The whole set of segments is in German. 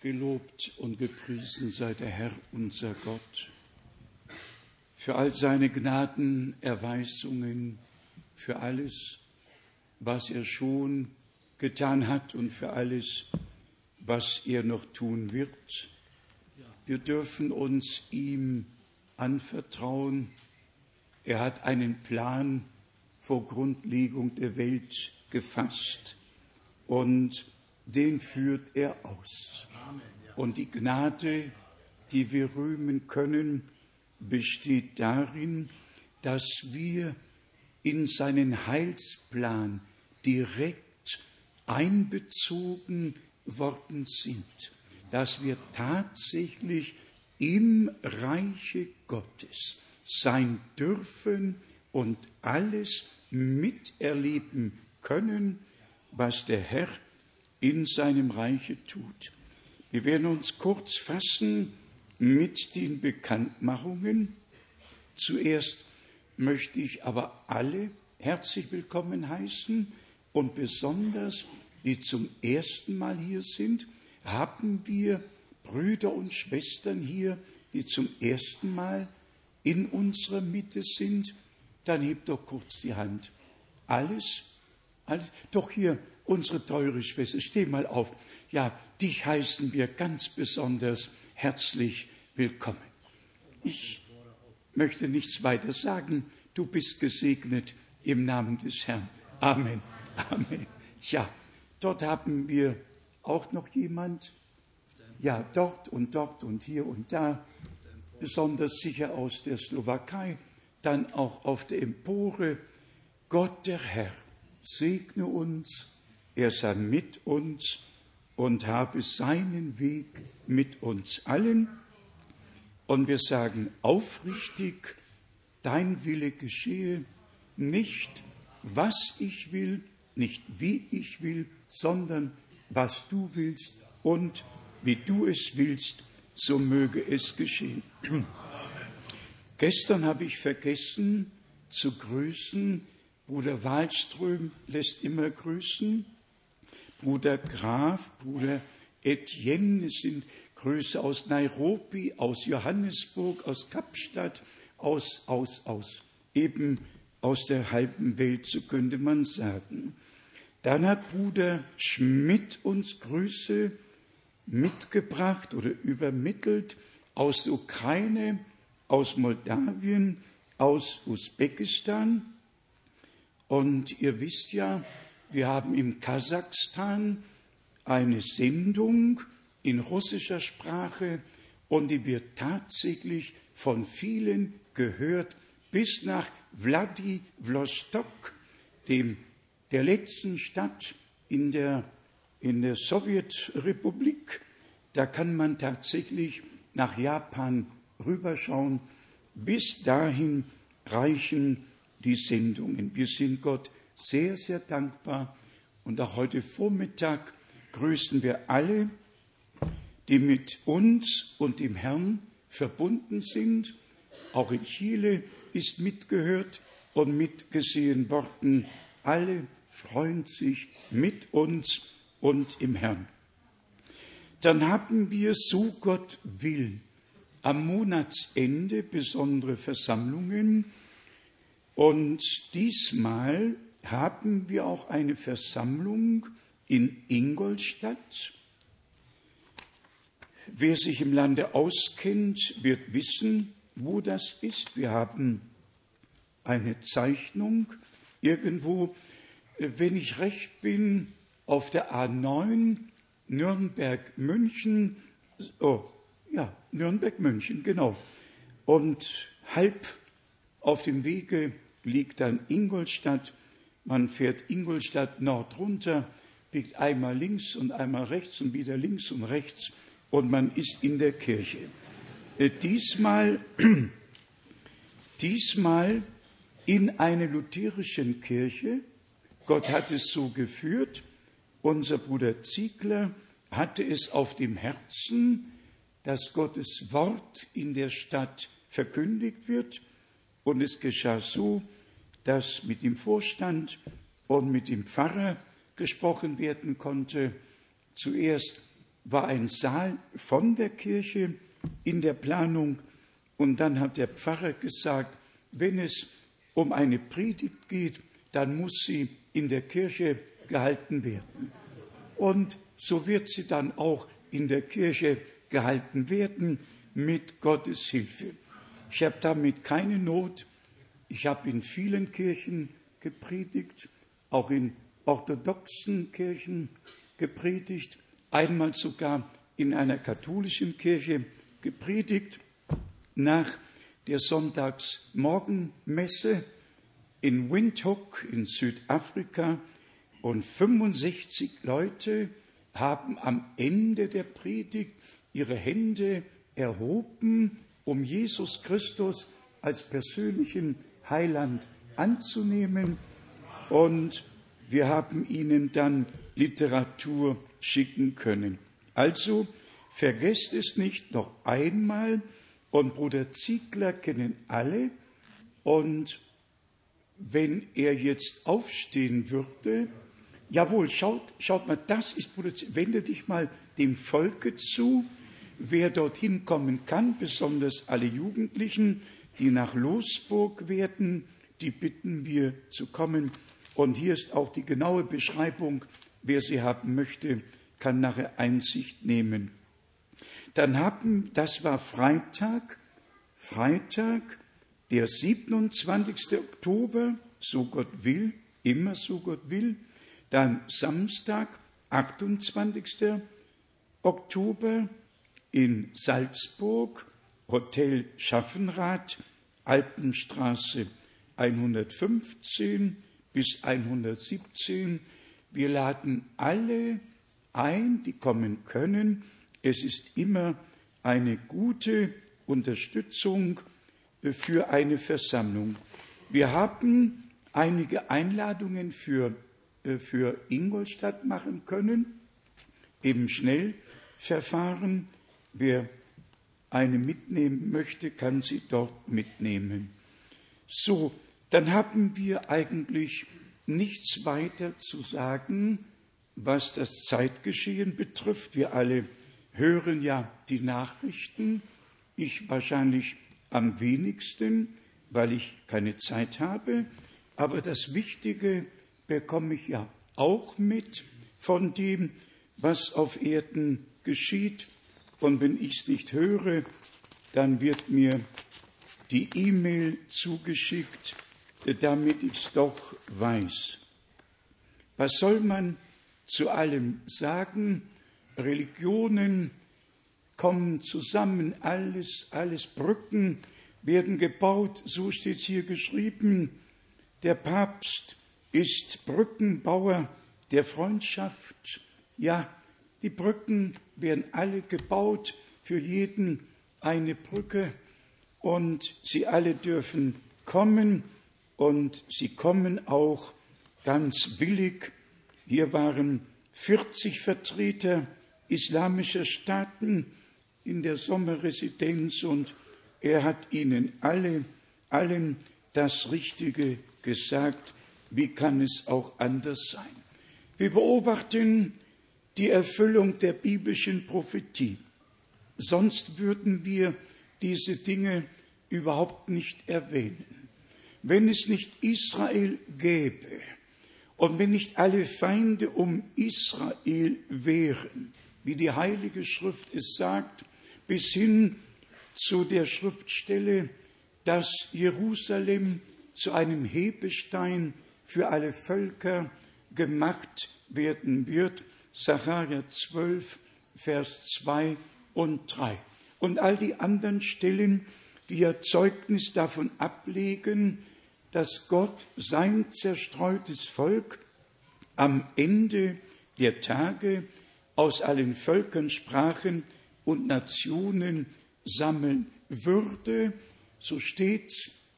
Gelobt und gepriesen sei der Herr, unser Gott, für all seine Gnadenerweisungen, für alles, was er schon getan hat und für alles, was er noch tun wird. Wir dürfen uns ihm anvertrauen. Er hat einen Plan vor Grundlegung der Welt gefasst und den führt er aus. Und die Gnade, die wir rühmen können, besteht darin, dass wir in seinen Heilsplan direkt einbezogen worden sind, dass wir tatsächlich im Reiche Gottes sein dürfen und alles miterleben können, was der Herr in seinem Reiche tut. Wir werden uns kurz fassen mit den Bekanntmachungen. Zuerst möchte ich aber alle herzlich willkommen heißen und besonders die zum ersten Mal hier sind, haben wir Brüder und Schwestern hier, die zum ersten Mal in unserer Mitte sind, dann hebt doch kurz die Hand. Alles? Alles? Doch hier, unsere teure Schwester, steh mal auf. Ja, dich heißen wir ganz besonders herzlich willkommen. Ich möchte nichts weiter sagen. Du bist gesegnet im Namen des Herrn. Amen. Amen. Ja, dort haben wir auch noch jemand. Ja, dort und dort und hier und da. Besonders sicher aus der Slowakei. Dann auch auf der Empore. Gott der Herr segne uns. Er sei mit uns und habe seinen Weg mit uns allen. Und wir sagen aufrichtig, dein Wille geschehe, nicht was ich will, nicht wie ich will, sondern was du willst und wie du es willst, so möge es geschehen. Gestern habe ich vergessen zu grüßen. Bruder Waldström lässt immer grüßen. Bruder Graf, Bruder Etienne, es sind Grüße aus Nairobi, aus Johannesburg, aus Kapstadt, aus, aus, aus, eben aus der halben Welt, so könnte man sagen. Dann hat Bruder Schmidt uns Grüße mitgebracht oder übermittelt aus Ukraine, aus Moldawien, aus Usbekistan. Und ihr wisst ja, wir haben im Kasachstan eine Sendung in russischer Sprache und die wird tatsächlich von vielen gehört bis nach Vladivostok, dem, der letzten Stadt in der, in der Sowjetrepublik. Da kann man tatsächlich nach Japan rüberschauen. Bis dahin reichen die Sendungen. Wir sind Gott sehr, sehr dankbar. Und auch heute Vormittag grüßen wir alle, die mit uns und dem Herrn verbunden sind. Auch in Chile ist mitgehört und mitgesehen worden. Alle freuen sich mit uns und im Herrn. Dann haben wir, so Gott will, am Monatsende besondere Versammlungen. Und diesmal haben wir auch eine Versammlung in Ingolstadt. Wer sich im Lande auskennt, wird wissen, wo das ist. Wir haben eine Zeichnung irgendwo, wenn ich recht bin, auf der A9 Nürnberg-München. Oh, ja, Nürnberg-München, genau. Und halb auf dem Wege liegt dann Ingolstadt man fährt Ingolstadt Nord runter, biegt einmal links und einmal rechts und wieder links und rechts und man ist in der Kirche. Äh, diesmal, diesmal in einer lutherischen Kirche. Gott hat es so geführt. Unser Bruder Ziegler hatte es auf dem Herzen, dass Gottes Wort in der Stadt verkündigt wird. Und es geschah so, dass mit dem Vorstand und mit dem Pfarrer gesprochen werden konnte. Zuerst war ein Saal von der Kirche in der Planung und dann hat der Pfarrer gesagt, wenn es um eine Predigt geht, dann muss sie in der Kirche gehalten werden. Und so wird sie dann auch in der Kirche gehalten werden mit Gottes Hilfe. Ich habe damit keine Not. Ich habe in vielen Kirchen gepredigt, auch in orthodoxen Kirchen gepredigt, einmal sogar in einer katholischen Kirche gepredigt nach der Sonntagsmorgenmesse in Windhoek in Südafrika. Und 65 Leute haben am Ende der Predigt ihre Hände erhoben, um Jesus Christus als persönlichen Heiland anzunehmen. Und wir haben ihnen dann Literatur schicken können. Also vergesst es nicht noch einmal. Und Bruder Ziegler kennen alle. Und wenn er jetzt aufstehen würde, jawohl, schaut, schaut mal, das ist Bruder Ziegler, wende dich mal dem Volke zu, wer dorthin kommen kann, besonders alle Jugendlichen, die nach Losburg werden, die bitten wir zu kommen. Und hier ist auch die genaue Beschreibung, wer sie haben möchte, kann nachher Einsicht nehmen. Dann haben, das war Freitag, Freitag, der 27. Oktober, so Gott will, immer so Gott will, dann Samstag, 28. Oktober in Salzburg, Hotel Schaffenrad, Alpenstraße 115 bis 117. Wir laden alle ein, die kommen können. Es ist immer eine gute Unterstützung für eine Versammlung. Wir haben einige Einladungen für, äh, für Ingolstadt machen können, im Schnellverfahren. Wer eine mitnehmen möchte, kann sie dort mitnehmen. So, dann haben wir eigentlich nichts weiter zu sagen, was das Zeitgeschehen betrifft. Wir alle hören ja die Nachrichten, ich wahrscheinlich am wenigsten, weil ich keine Zeit habe, aber das Wichtige bekomme ich ja auch mit von dem, was auf Erden geschieht. Und wenn ich es nicht höre, dann wird mir die E-Mail zugeschickt, damit ich es doch weiß. Was soll man zu allem sagen? Religionen kommen zusammen, alles, alles Brücken werden gebaut, so steht hier geschrieben. Der Papst ist Brückenbauer der Freundschaft. Ja, die Brücken werden alle gebaut, für jeden eine Brücke und sie alle dürfen kommen und sie kommen auch ganz willig. Hier waren 40 Vertreter islamischer Staaten in der Sommerresidenz und er hat ihnen alle, allen das Richtige gesagt. Wie kann es auch anders sein? Wir beobachten die Erfüllung der biblischen Prophetie. Sonst würden wir diese Dinge überhaupt nicht erwähnen. Wenn es nicht Israel gäbe und wenn nicht alle Feinde um Israel wären, wie die Heilige Schrift es sagt, bis hin zu der Schriftstelle, dass Jerusalem zu einem Hebestein für alle Völker gemacht werden wird. Sacharja 12, Vers 2 und 3. Und all die anderen Stellen, die ja Zeugnis davon ablegen, dass Gott sein zerstreutes Volk am Ende der Tage aus allen Völkern, Sprachen und Nationen sammeln würde. So steht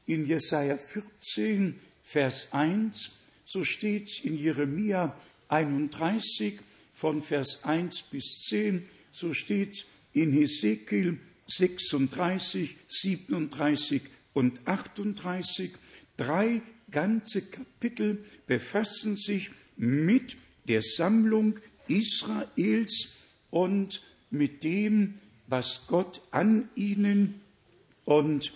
in Jesaja 14, Vers 1, so steht in Jeremia 31 von Vers 1 bis 10, so steht in Hesekiel 36, 37 und 38. Drei ganze Kapitel befassen sich mit der Sammlung Israels und mit dem, was Gott an ihnen und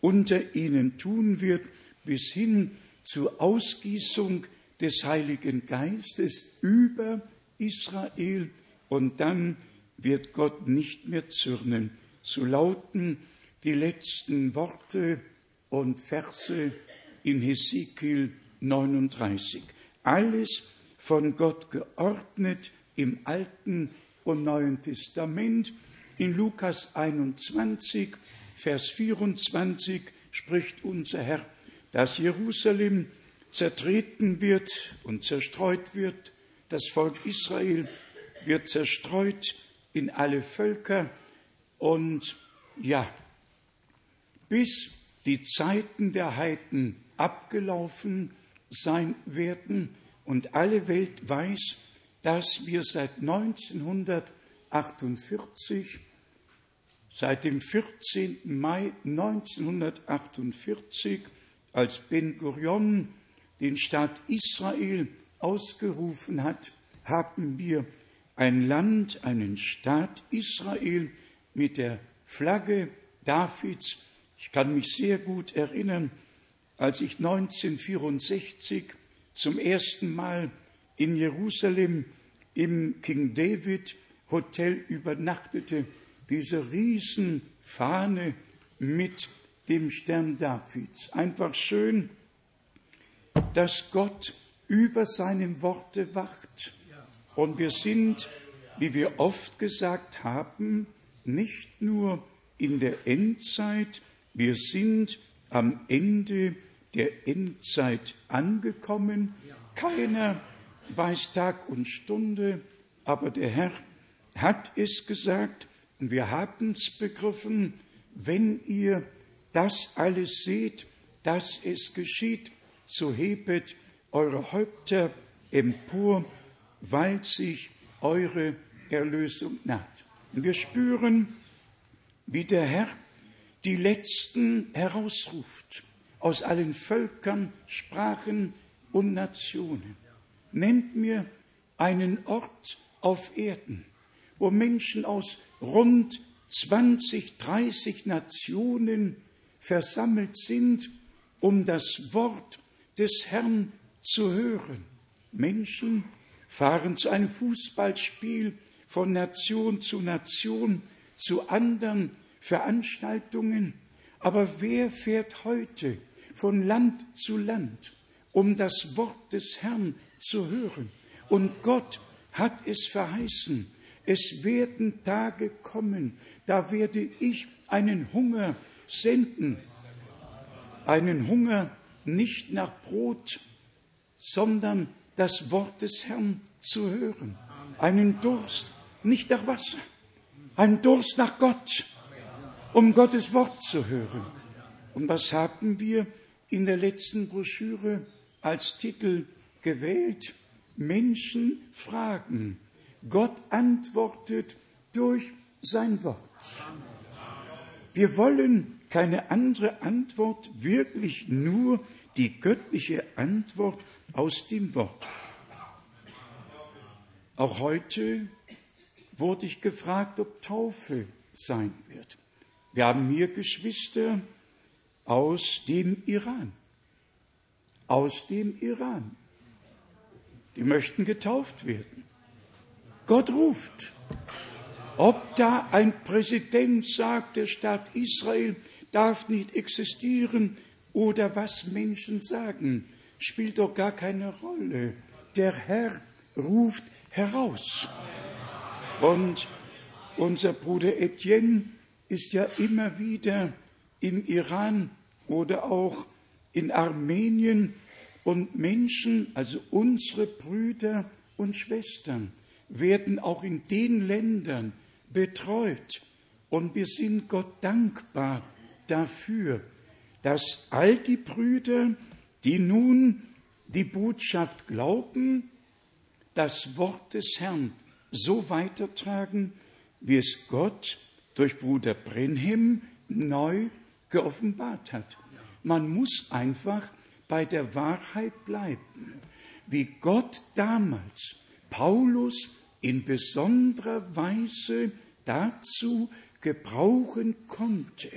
unter ihnen tun wird, bis hin zur Ausgießung des Heiligen Geistes über Israel und dann wird Gott nicht mehr zürnen. So lauten die letzten Worte und Verse in Hesekiel 39. Alles von Gott geordnet im Alten und Neuen Testament. In Lukas 21, Vers 24 spricht unser Herr, dass Jerusalem zertreten wird und zerstreut wird. Das Volk Israel wird zerstreut in alle Völker und ja, bis die Zeiten der Heiden abgelaufen sein werden und alle Welt weiß, dass wir seit 1948, seit dem 14. Mai 1948, als Ben Gurion den Staat Israel ausgerufen hat, haben wir ein Land, einen Staat Israel mit der Flagge Davids ich kann mich sehr gut erinnern, als ich 1964 zum ersten Mal in Jerusalem im King David Hotel übernachtete, diese Riesenfahne mit dem Stern Davids. Einfach schön, dass Gott über seinem Worte wacht. Und wir sind, wie wir oft gesagt haben, nicht nur in der Endzeit, wir sind am Ende der Endzeit angekommen. Keiner weiß Tag und Stunde, aber der Herr hat es gesagt und wir haben es begriffen, wenn ihr das alles seht, dass es geschieht, so hebet eure Häupter empor, weil sich eure Erlösung naht. Wir spüren, wie der Herr die Letzten herausruft aus allen Völkern, Sprachen und Nationen. Nennt mir einen Ort auf Erden, wo Menschen aus rund 20, 30 Nationen versammelt sind, um das Wort des Herrn zu hören. Menschen fahren zu einem Fußballspiel von Nation zu Nation, zu anderen Veranstaltungen. Aber wer fährt heute von Land zu Land, um das Wort des Herrn zu hören? Und Gott hat es verheißen. Es werden Tage kommen, da werde ich einen Hunger senden. Einen Hunger nicht nach Brot, sondern das Wort des Herrn zu hören. Einen Durst nicht nach Wasser, einen Durst nach Gott um Gottes Wort zu hören. Und was haben wir in der letzten Broschüre als Titel gewählt? Menschen fragen. Gott antwortet durch sein Wort. Wir wollen keine andere Antwort, wirklich nur die göttliche Antwort aus dem Wort. Auch heute wurde ich gefragt, ob Taufe sein wird. Wir haben hier Geschwister aus dem Iran. Aus dem Iran. Die möchten getauft werden. Gott ruft. Ob da ein Präsident sagt, der Staat Israel darf nicht existieren oder was Menschen sagen, spielt doch gar keine Rolle. Der Herr ruft heraus. Und unser Bruder Etienne ist ja immer wieder im Iran oder auch in Armenien und Menschen, also unsere Brüder und Schwestern, werden auch in den Ländern betreut. Und wir sind Gott dankbar dafür, dass all die Brüder, die nun die Botschaft glauben, das Wort des Herrn so weitertragen, wie es Gott durch Bruder Brenhem neu geoffenbart hat. Man muss einfach bei der Wahrheit bleiben. Wie Gott damals Paulus in besonderer Weise dazu gebrauchen konnte,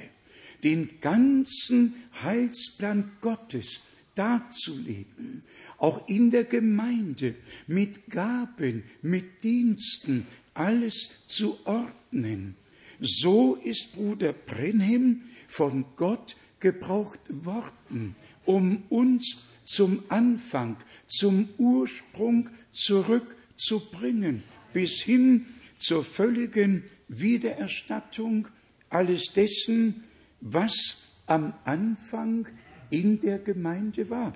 den ganzen Heilsplan Gottes darzulegen, auch in der Gemeinde mit Gaben, mit Diensten, alles zu ordnen. So ist Bruder Brenhem von Gott gebraucht worden, um uns zum Anfang, zum Ursprung zurückzubringen, bis hin zur völligen Wiedererstattung alles dessen, was am Anfang in der Gemeinde war.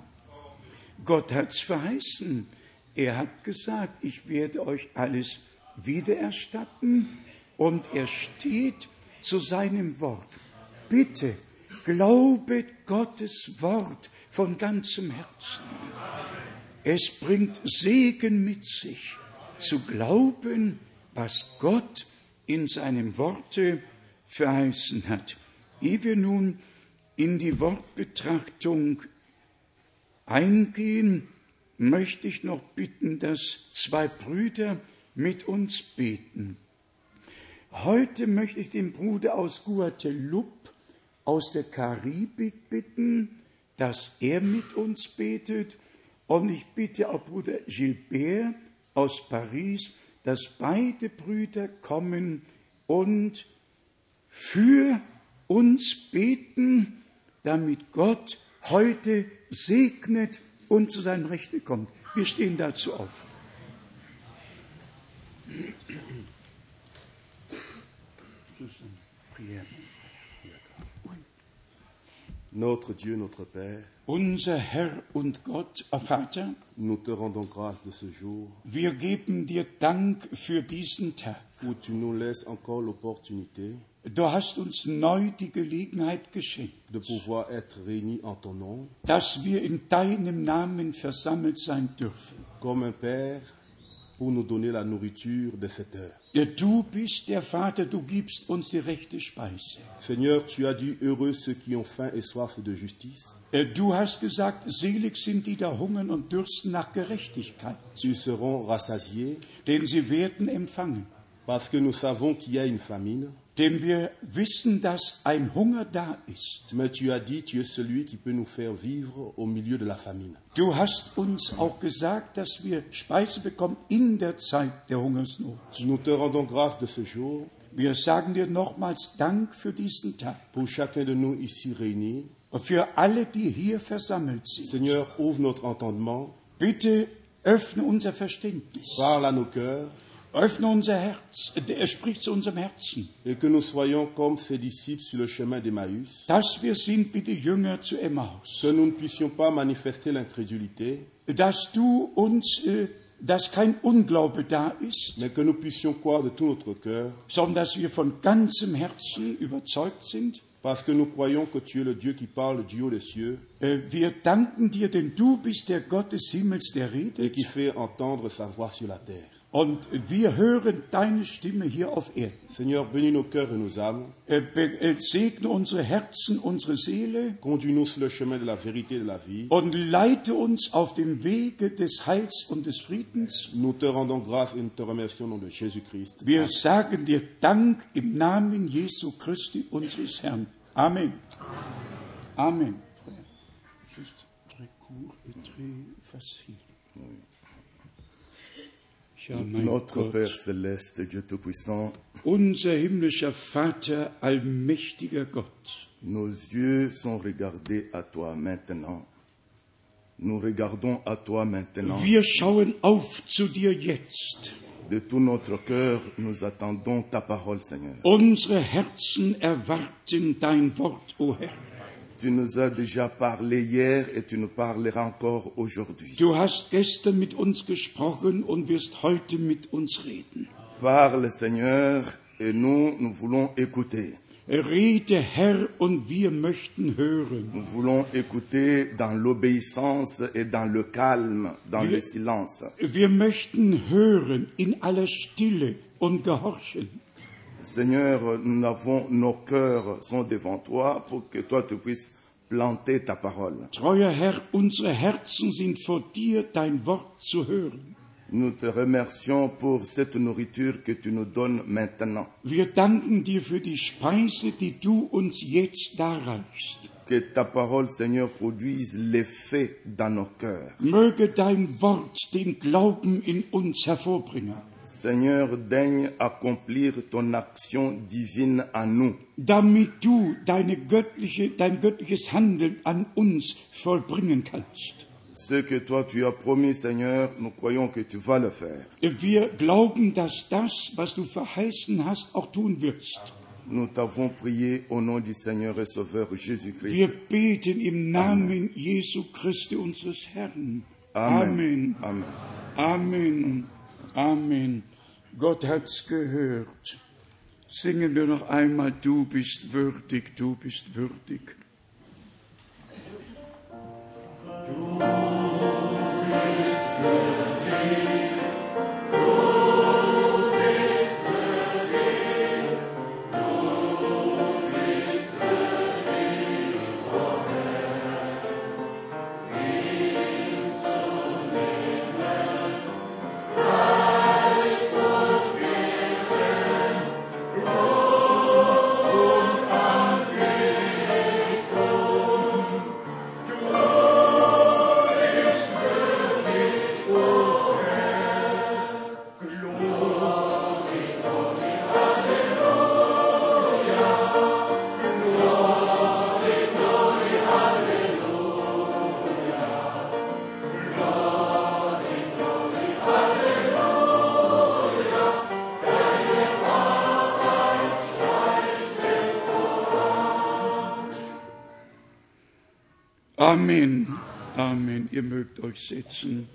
Gott hat's verheißen. Er hat gesagt, ich werde euch alles wiedererstatten und er steht zu seinem Wort. Bitte glaubet Gottes Wort von ganzem Herzen. Es bringt Segen mit sich, zu glauben, was Gott in seinem Worte verheißen hat. Ehe wir nun in die Wortbetrachtung eingehen, möchte ich noch bitten, dass zwei Brüder mit uns beten. Heute möchte ich den Bruder aus Guadeloupe aus der Karibik bitten, dass er mit uns betet. Und ich bitte auch Bruder Gilbert aus Paris, dass beide Brüder kommen und für uns beten, damit Gott heute segnet und zu seinen Rechten kommt. Wir stehen dazu auf. Notre Dieu, notre Père, Unser Herr und Gott, Vater, nous te rendons grâce de ce jour wir geben dir Dank für diesen Tag. où tu nous laisses encore l'opportunité Du hast uns neu die Gelegenheit geschenkt, de pouvoir être réunis en ton nom dass wir in deinem Namen versammelt sein dürfen. comme un Père pour nous donner la nourriture de cette heure. Du bist der Vater, du gibst uns die rechte Speise. Seigneur, tu as dit heureux ceux qui ont faim et soif de justice. Du hast gesagt, selig sind die, da hungern und dürsten nach Gerechtigkeit, Ils seront rassasiés denn sie werden empfangen. parce que nous savons qu'il y a une famine. Denn wir wissen, dass ein Hunger da ist. Mais tu as dit, tu es celui qui peut nous faire vivre au milieu de la famine. Du hast uns auch gesagt, dass wir Speise bekommen in der Zeit der Hungersnot. Nous te rendons grâce de ce jour Wir sagen dir nochmals Dank für diesen Tag pour chacun de nous ici réunis. und für alle, die hier versammelt sind. Seigneur, ouvre notre entendement, Bitte öffne unser Verständnis, parle à nos cœurs öffne unser Herz. Er spricht zu unserem Herzen, et que nous soyons comme ces disciples sur le chemin d'Emmaüs, dass wir sind wie die Jünger zu Emmaus, que nous ne puissions pas manifester l'incrédulité, dass du uns, äh, dass kein Unglaube da ist, cœur, sondern dass wir von ganzem Herzen überzeugt sind. parce que nous croyons que tu es le Dieu qui parle du haut des cieux Äh, Wir danken dir, denn du bist der Gott des Himmels, der et redet. qui fait entendre sa voix sur la terre. Und wir hören deine Stimme hier auf Erden. Seigneur, bénis nos cœurs et nos âmes, Äh, äh, Segne unsere Herzen, unsere Seele conduis-nous sur le chemin de la vérité de la vie. und leite uns auf dem Wege des Heils und des Friedens. Nous te rendons grâce et nous te remercions au nom de Jésus-Christ. Wir sagen dir Dank im Namen Jesu Christi, unseres Herrn. Amen. Amen. Juste très court et très facile. Ja, Notre Gott. Père céleste, Dieu Tout-Puissant, Unser himmlischer Vater, allmächtiger Gott, nos yeux sont regardés à toi maintenant. Nous regardons à toi maintenant. wir schauen auf zu dir jetzt. De tout notre cœur, nous attendons ta parole, Seigneur. Unsere Herzen erwarten dein Wort, o Herr. Tu nous as déjà parlé hier et tu nous parleras encore aujourd'hui. Du hast gestern mit uns gesprochen und wirst heute mit uns reden. Parle, Seigneur, et nous, nous voulons écouter. Rede, Herr, und wir möchten hören. Nous voulons écouter dans l'obéissance et dans le calme, dans le silence. Wir möchten hören in aller Stille und gehorchen. Seigneur, nous avons, nos cœurs sont devant toi pour que toi tu puisses planter ta parole. Treuer Herr, unsere Herzen sind vor dir, dein Wort zu hören. Nous te remercions pour cette nourriture que tu nous donnes maintenant. Wir danken dir für die Speise, die du uns jetzt darreichst. Que ta parole, Seigneur, produise l'effet dans nos cœurs. Möge dein Wort den Glauben in uns hervorbringen, Seigneur, daigne accomplir ton action divine en nous. damit du deine göttliche, dein göttliches Handeln an uns vollbringen kannst. Ce que toi tu as promis, Seigneur, nous croyons que tu vas le faire. Wir glauben, dass das, was du verheißen hast, auch tun wirst. Nous t'avons prié au nom du Seigneur et Sauveur Wir Jésus-Christ. beten im Namen Jesu Christi unseres Herrn. Amen. Amen. Amen. Amen. Amen. Gott hat's gehört. Singen wir noch einmal, du bist würdig, du bist würdig. Amen. Ihr mögt euch setzen.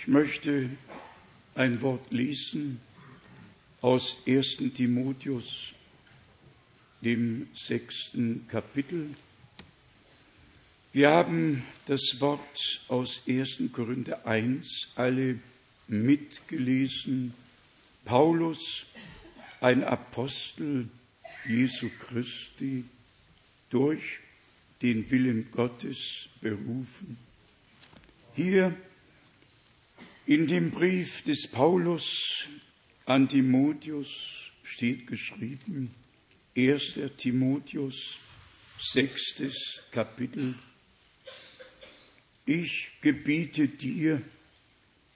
Ich möchte ein Wort lesen aus 1. Timotheus, dem sechsten Kapitel. Wir haben das Wort aus 1. Korinther 1 alle mitgelesen. Paulus, ein Apostel Jesu Christi, durch den Willen Gottes berufen. Hier in dem Brief des Paulus an Timotheus steht geschrieben, 1. Timotheus, sechstes Kapitel. Ich gebiete dir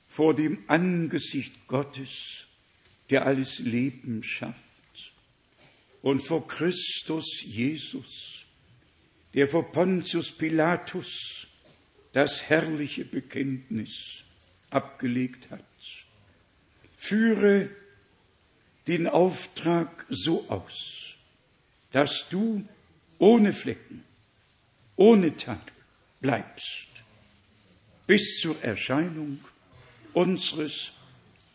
vor dem Angesicht Gottes, der alles Leben schafft, und vor Christus Jesus, der vor Pontius Pilatus das herrliche Bekenntnis abgelegt hat. Führe den Auftrag so aus, dass du ohne Flecken, ohne Tadel bleibst, bis zur Erscheinung unseres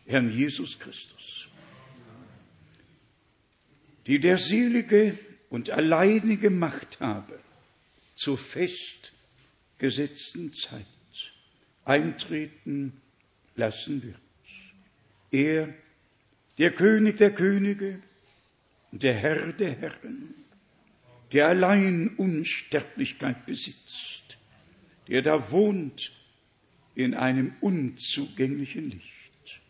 Herrn Jesus Christus, die der selige und alleinige Macht habe, zur festgesetzten Zeit eintreten lassen wird. Er, der König der Könige, der Herr der Herren, der allein Unsterblichkeit besitzt, der da wohnt in einem unzugänglichen Licht,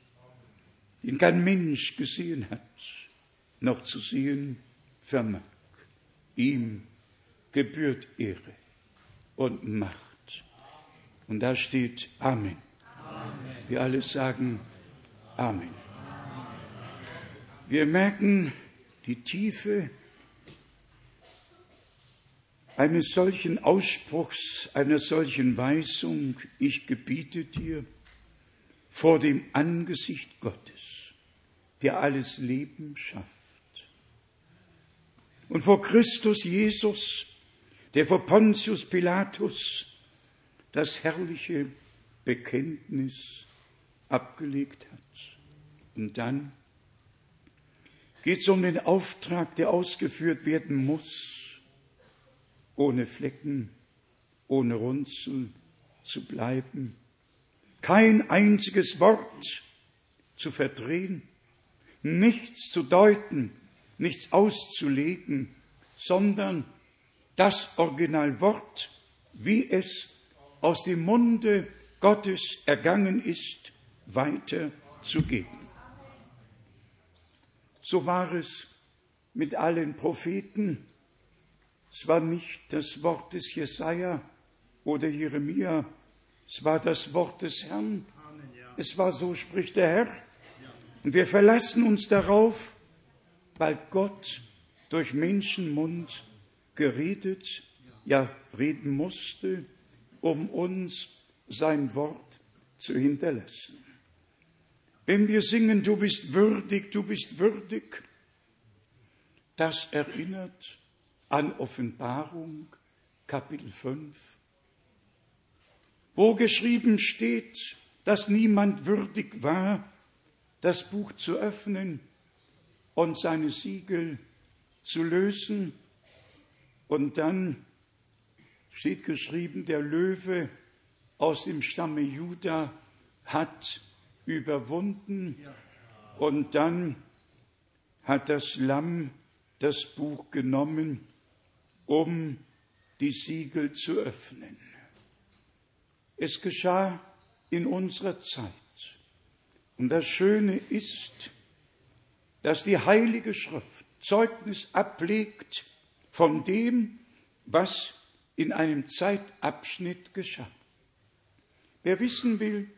den kein Mensch gesehen hat, noch zu sehen vermag. Ihm gebührt Ehre und Macht. Und da steht Amen. Wir alle sagen Amen. Wir merken die Tiefe eines solchen Ausspruchs, einer solchen Weisung, ich gebiete dir vor dem Angesicht Gottes, der alles Leben schafft. Und vor Christus Jesus, der vor Pontius Pilatus das herrliche Bekenntnis abgelegt hat. Und dann geht es um den Auftrag, der ausgeführt werden muss, ohne Flecken, ohne Runzel zu bleiben, kein einziges Wort zu verdrehen, nichts zu deuten, nichts auszulegen, sondern das Originalwort, wie es aus dem Munde Gottes ergangen ist, weiterzugeben. So war es mit allen Propheten. Es war nicht das Wort des Jesaja oder Jeremia, es war das Wort des Herrn. Es war so, spricht der Herr. Und wir verlassen uns darauf, weil Gott durch Menschenmund geredet, ja reden musste, um uns sein Wort zu hinterlassen. Wenn wir singen, du bist würdig, du bist würdig, das erinnert an Offenbarung Kapitel 5, wo geschrieben steht, dass niemand würdig war, das Buch zu öffnen und seine Siegel zu lösen. Und dann steht geschrieben, der Löwe aus dem Stamme Juda hat überwunden und dann hat das Lamm das Buch genommen, um die Siegel zu öffnen. Es geschah in unserer Zeit. Und das Schöne ist, dass die Heilige Schrift Zeugnis ablegt von dem, was in einem Zeitabschnitt geschah. Wer wissen will,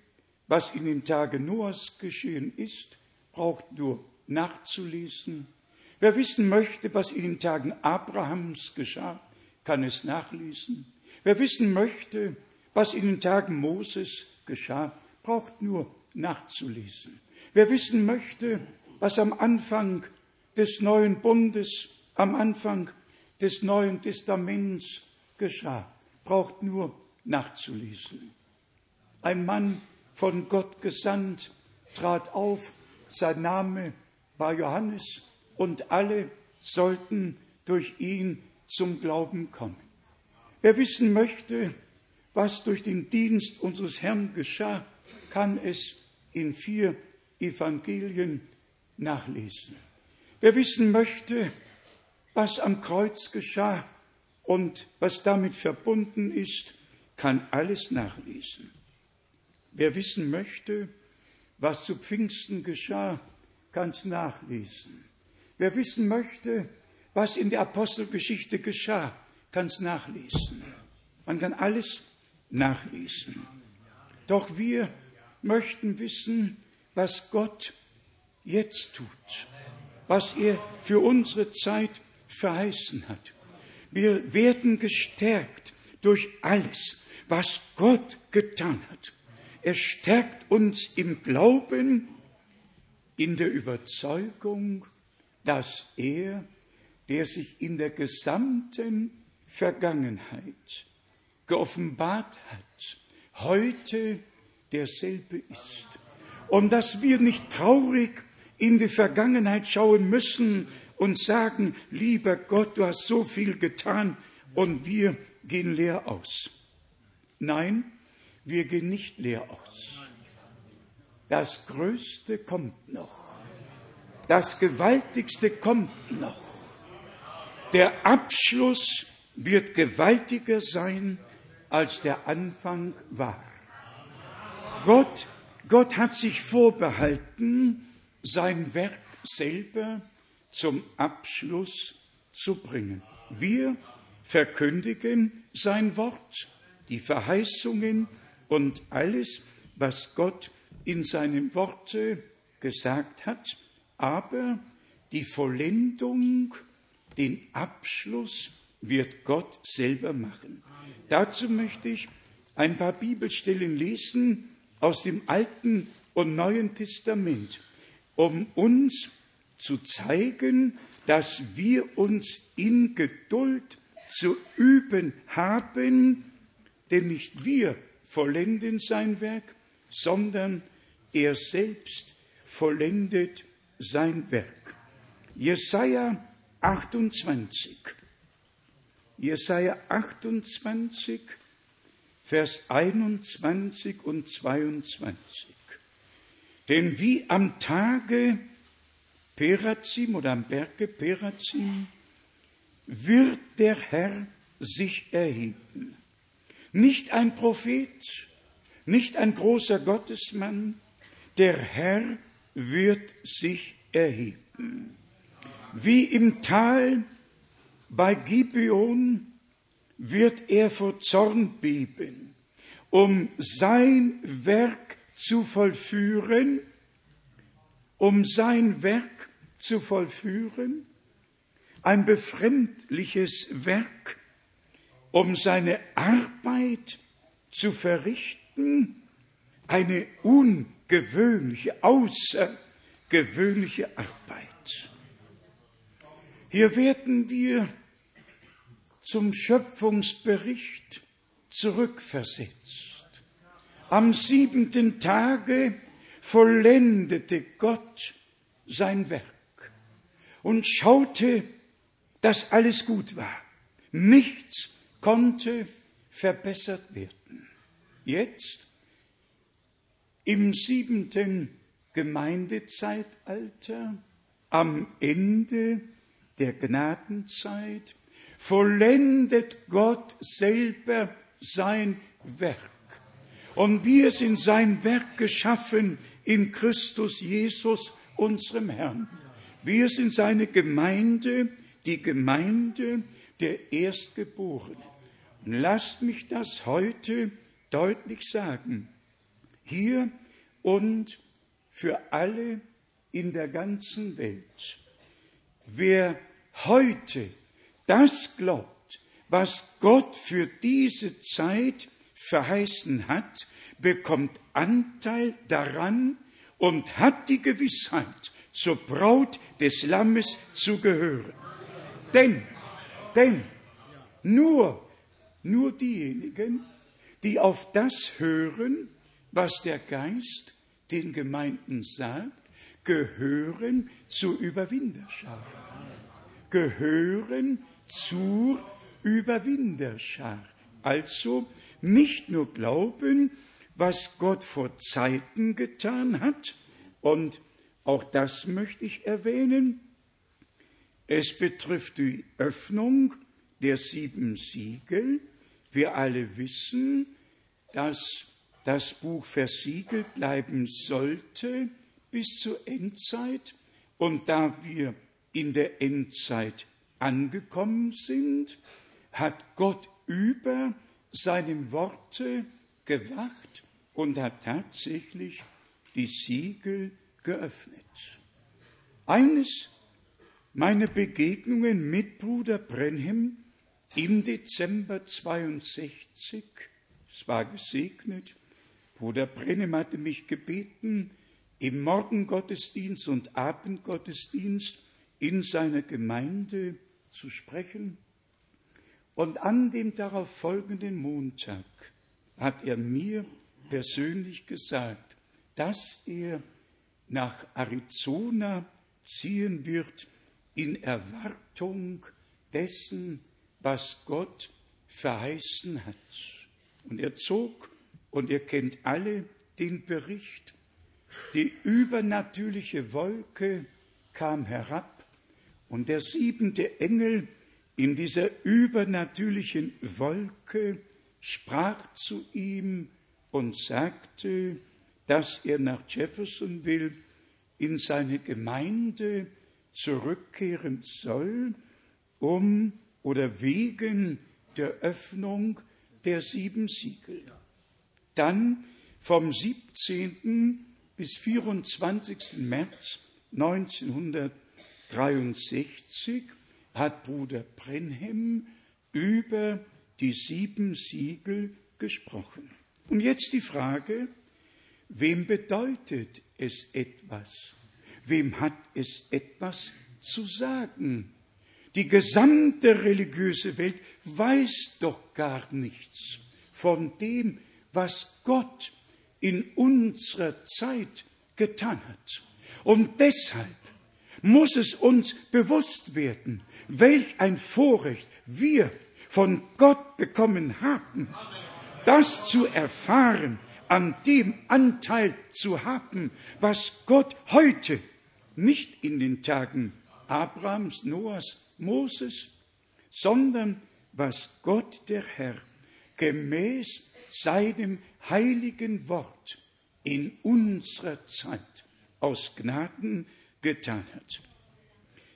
was in den Tagen Noahs geschehen ist, braucht nur nachzulesen. Wer wissen möchte, was in den Tagen Abrahams geschah, kann es nachlesen. Wer wissen möchte, was in den Tagen Moses geschah, braucht nur nachzulesen. Wer wissen möchte, was am Anfang des neuen Bundes, am Anfang des Neuen Testaments geschah, braucht nur nachzulesen. Ein Mann von Gott gesandt trat auf, sein Name war Johannes und alle sollten durch ihn zum Glauben kommen. Wer wissen möchte, was durch den Dienst unseres Herrn geschah, kann es in vier Evangelien nachlesen. Wer wissen möchte, was am Kreuz geschah und was damit verbunden ist, kann alles nachlesen. Wer wissen möchte, was zu Pfingsten geschah, kann es nachlesen. Wer wissen möchte, was in der Apostelgeschichte geschah, kann es nachlesen. Man kann alles nachlesen. Doch wir möchten wissen, was Gott jetzt tut, was er für unsere Zeit verheißen hat. Wir werden gestärkt durch alles, was Gott getan hat. Er stärkt uns im Glauben, in der Überzeugung, dass er, der sich in der gesamten Vergangenheit geoffenbart hat, heute derselbe ist. Und dass wir nicht traurig in die Vergangenheit schauen müssen und sagen, lieber Gott, du hast so viel getan und wir gehen leer aus. Nein, wir gehen nicht leer aus. Das Größte kommt noch. Das Gewaltigste kommt noch. Der Abschluss wird gewaltiger sein als der Anfang war. Gott, Gott hat sich vorbehalten, sein Werk selber zum Abschluss zu bringen. Wir verkündigen sein Wort, die Verheißungen und alles, was Gott in seinem Worte gesagt hat, aber die Vollendung, den Abschluss wird Gott selber machen. Dazu möchte ich ein paar Bibelstellen lesen aus dem Alten und Neuen Testament, um uns zu zeigen, dass wir uns in Geduld zu üben haben, denn nicht wir vollenden sein Werk, sondern er selbst vollendet sein Werk. Jesaja 28. Jesaja 28, Vers 21 und 22. Denn wie am Tage Perazim oder am Berge Perazim wird der Herr sich erheben. nicht ein Prophet, nicht ein großer Gottesmann, der Herr wird sich erheben. Wie im Tal bei Gibeon wird er vor Zorn beben, um sein Werk zu vollführen, um sein Werk zu vollführen, ein befremdliches Werk, um seine Arbeit zu verrichten, eine ungewöhnliche, außergewöhnliche Arbeit. Hier werden wir zum Schöpfungsbericht zurückversetzt. Am siebenten Tage vollendete Gott sein Werk und schaute, dass alles gut war. Nichts konnte verbessert werden. Jetzt, im siebenten Gemeindezeitalter, am Ende der Gnadenzeit, vollendet Gott selber sein Werk. Und wir sind sein Werk geschaffen in Christus Jesus, unserem Herrn. Wir sind seine Gemeinde, die Gemeinde der Erstgeborenen. Und lasst mich das heute deutlich sagen. Hier und für alle in der ganzen Welt. Wer heute das glaubt, was Gott für diese Zeit verheißen hat, bekommt Anteil daran und hat die Gewissheit, zur Braut des Lammes zu gehören. Denn, denn, nur, nur diejenigen, die auf das hören, was der Geist den Gemeinden sagt, gehören zur Überwinderschar. Gehören zur Überwinderschar. Also nicht nur glauben, was Gott vor Zeiten getan hat, und auch das möchte ich erwähnen, es betrifft die Öffnung der sieben Siegel. Wir alle wissen, dass das Buch versiegelt bleiben sollte bis zur Endzeit. Und da wir in der Endzeit angekommen sind, hat Gott über seinem Worte gewacht und hat tatsächlich die Siegel geöffnet. Eines meiner Begegnungen mit Bruder Brenhem im Dezember 62, es war gesegnet, Bruder Brenhem hatte mich gebeten, im Morgengottesdienst und Abendgottesdienst in seiner Gemeinde zu sprechen. Und an dem darauf folgenden Montag hat er mir persönlich gesagt, dass er nach Arizona ziehen wird in Erwartung dessen, was Gott verheißen hat. Und er zog, und ihr kennt alle den Bericht, die übernatürliche Wolke kam herab und der siebente Engel in dieser übernatürlichen Wolke sprach zu ihm und sagte, dass er nach Jeffersonville in seine Gemeinde zurückkehren soll, um oder wegen der Öffnung der sieben Siegel. Dann vom 17. bis 24. März 1963 hat Bruder Brenhem über die sieben Siegel gesprochen. Und jetzt die Frage, wem bedeutet es etwas? Wem hat es etwas zu sagen? Die gesamte religiöse Welt weiß doch gar nichts von dem, was Gott in unserer Zeit getan hat. Und deshalb muss es uns bewusst werden, welch ein Vorrecht wir von Gott bekommen haben, das zu erfahren, an dem Anteil zu haben, was Gott heute, nicht in den Tagen Abrahams, Noahs, Moses, sondern was Gott der Herr gemäß seinem heiligen Wort in unserer Zeit aus Gnaden getan hat.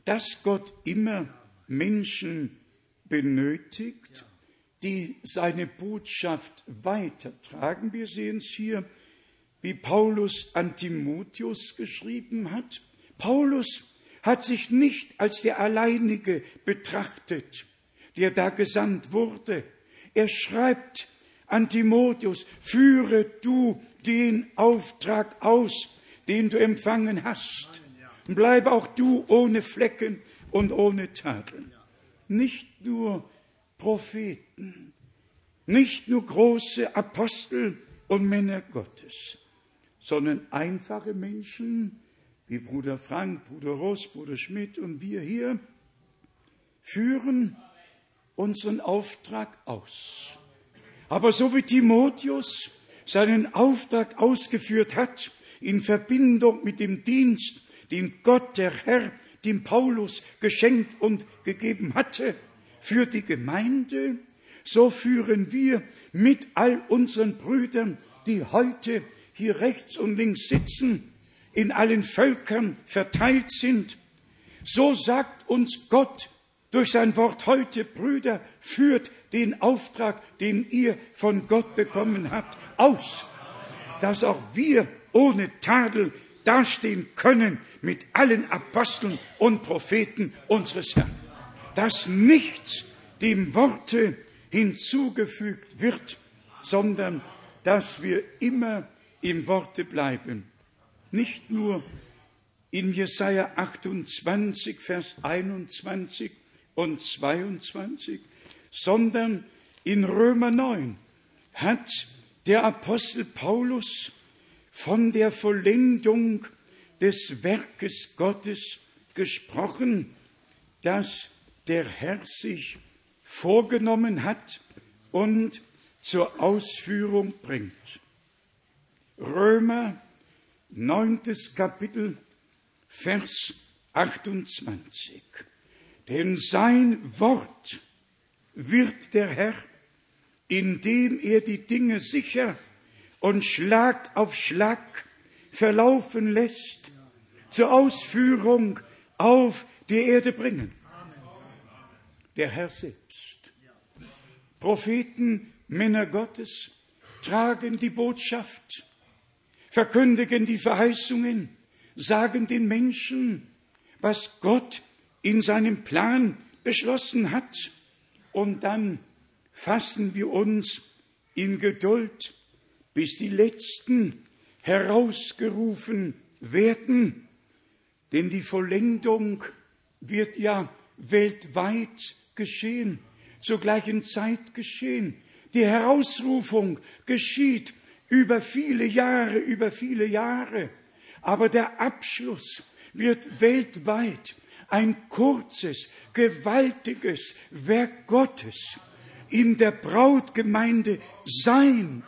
Dass Gott immer Menschen benötigt, die seine Botschaft weitertragen. Wir sehen es hier, wie Paulus an Timotheus geschrieben hat. Paulus hat sich nicht als der Alleinige betrachtet, der da gesandt wurde. Er schreibt an Timotheus, führe du den Auftrag aus, den du empfangen hast. Und bleibe auch du ohne Flecken und ohne Tadel. Nicht nur Propheten, nicht nur große Apostel und Männer Gottes, sondern einfache Menschen wie Bruder Frank, Bruder Ross, Bruder Schmidt und wir hier führen unseren Auftrag aus. Aber so wie Timotheus seinen Auftrag ausgeführt hat, in Verbindung mit dem Dienst, den Gott, der Herr, dem Paulus geschenkt und gegeben hatte, für die Gemeinde, so führen wir mit all unseren Brüdern, die heute hier rechts und links sitzen, in allen Völkern verteilt sind. So sagt uns Gott durch sein Wort heute, Brüder, führt den Auftrag, den ihr von Gott bekommen habt, aus, dass auch wir ohne Tadel dastehen können mit allen Aposteln und Propheten unseres Herrn dass nichts dem Worte hinzugefügt wird, sondern dass wir immer im Worte bleiben. Nicht nur in Jesaja 28, Vers 21 und 22, sondern in Römer 9 hat der Apostel Paulus von der Vollendung des Werkes Gottes gesprochen, das der Herr sich vorgenommen hat und zur Ausführung bringt. Römer, neuntes Kapitel, Vers 28. Denn sein Wort wird der Herr, indem er die Dinge sicher und Schlag auf Schlag verlaufen lässt, zur Ausführung auf die Erde bringen der Herr selbst. Propheten, Männer Gottes tragen die Botschaft, verkündigen die Verheißungen, sagen den Menschen, was Gott in seinem Plan beschlossen hat. Und dann fassen wir uns in Geduld, bis die Letzten herausgerufen werden. Denn die Vollendung wird ja weltweit geschehen, zur gleichen Zeit geschehen. Die Herausrufung geschieht über viele Jahre, über viele Jahre. Aber der Abschluss wird weltweit ein kurzes, gewaltiges Werk Gottes in der Brautgemeinde sein.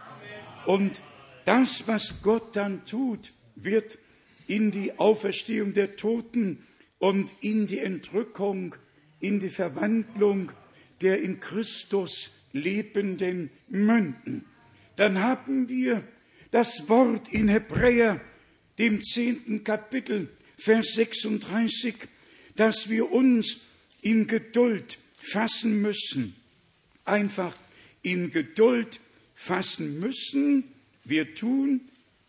Und das, was Gott dann tut, wird in die Auferstehung der Toten und in die Entrückung in die Verwandlung der in Christus Lebenden münden. Dann haben wir das Wort in Hebräer, dem zehnten Kapitel, Vers 36, dass wir uns in Geduld fassen müssen. Einfach in Geduld fassen müssen. Wir tun,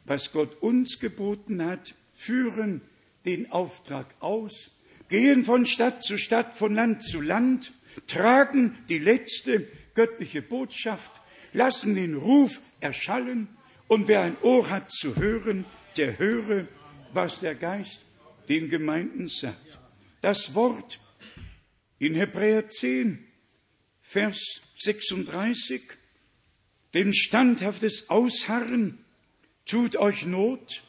was Gott uns geboten hat, führen den Auftrag aus, gehen von Stadt zu Stadt, von Land zu Land, tragen die letzte göttliche Botschaft, lassen den Ruf erschallen und wer ein Ohr hat zu hören, der höre, was der Geist den Gemeinden sagt. Das Wort in Hebräer 10, Vers 36, denn standhaftes Ausharren tut euch Not,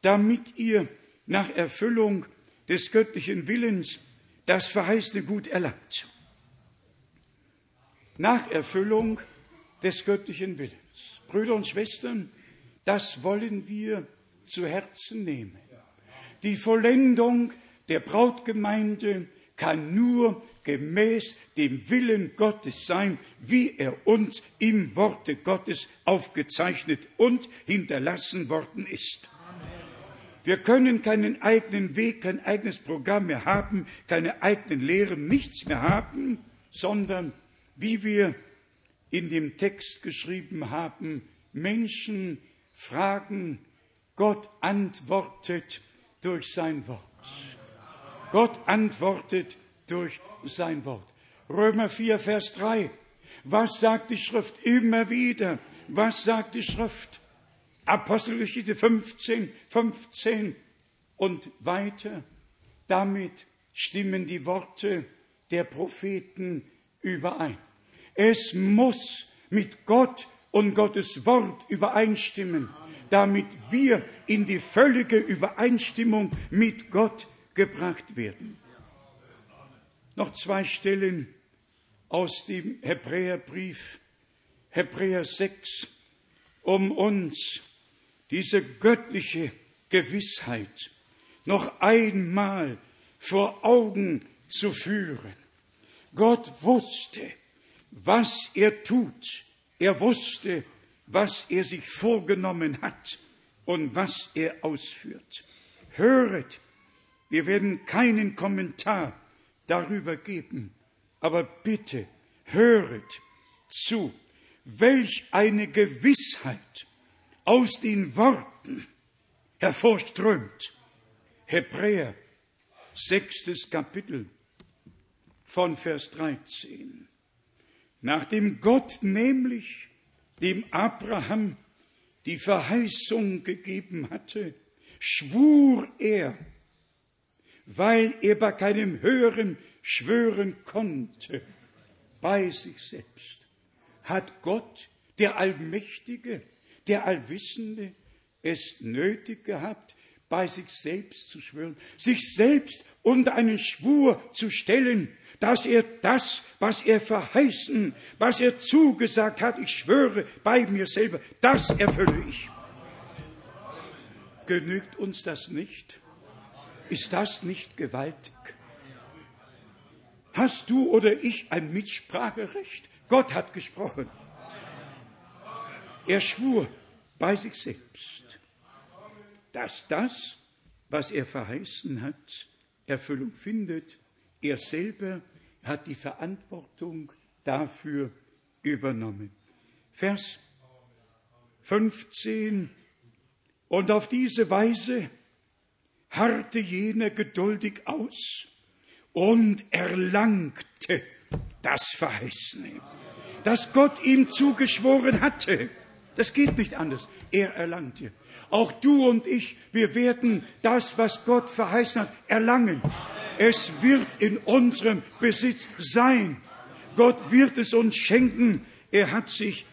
damit ihr nach Erfüllung des göttlichen Willens das verheißene Gut erlangt. Nach Erfüllung des göttlichen Willens. Brüder und Schwestern, das wollen wir zu Herzen nehmen. Die Vollendung der Brautgemeinde kann nur gemäß dem Willen Gottes sein, wie er uns im Worte Gottes aufgezeichnet und hinterlassen worden ist. Wir können keinen eigenen Weg, kein eigenes Programm mehr haben, keine eigenen Lehren, nichts mehr haben, sondern wie wir in dem Text geschrieben haben, Menschen fragen, Gott antwortet durch sein Wort. Gott antwortet durch sein Wort. Römer 4, Vers 3. Was sagt die Schrift? Immer wieder. Was sagt die Schrift? Apostelgeschichte 15, 15 und weiter. Damit stimmen die Worte der Propheten überein. Es muss mit Gott und Gottes Wort übereinstimmen, damit wir in die völlige Übereinstimmung mit Gott gebracht werden. Noch zwei Stellen aus dem Hebräerbrief, Hebräer 6, um uns diese göttliche Gewissheit noch einmal vor Augen zu führen. Gott wusste, was er tut. Er wusste, was er sich vorgenommen hat und was er ausführt. Höret, wir werden keinen Kommentar darüber geben, aber bitte höret zu, welch eine Gewissheit aus den Worten hervorströmt. Hebräer, sechstes Kapitel von Vers 13. Nachdem Gott nämlich dem Abraham die Verheißung gegeben hatte, schwur er, weil er bei keinem Höheren schwören konnte, bei sich selbst, hat Gott, der Allmächtige, der Allwissende es nötig gehabt, bei sich selbst zu schwören, sich selbst unter einen Schwur zu stellen, dass er das, was er verheißen, was er zugesagt hat, ich schwöre bei mir selber, das erfülle ich. Genügt uns das nicht? Ist das nicht gewaltig? Hast du oder ich ein Mitspracherecht? Gott hat gesprochen. Er schwur bei sich selbst, dass das, was er verheißen hat, Erfüllung findet. Er selber hat die Verantwortung dafür übernommen. Vers 15. Und auf diese Weise harrte jener geduldig aus und erlangte das Verheißene, das Gott ihm zugeschworen hatte. Das geht nicht anders. Er erlangte. Auch du und ich, wir werden das, was Gott verheißen hat, erlangen. Es wird in unserem Besitz sein. Gott wird es uns schenken. Er hat sich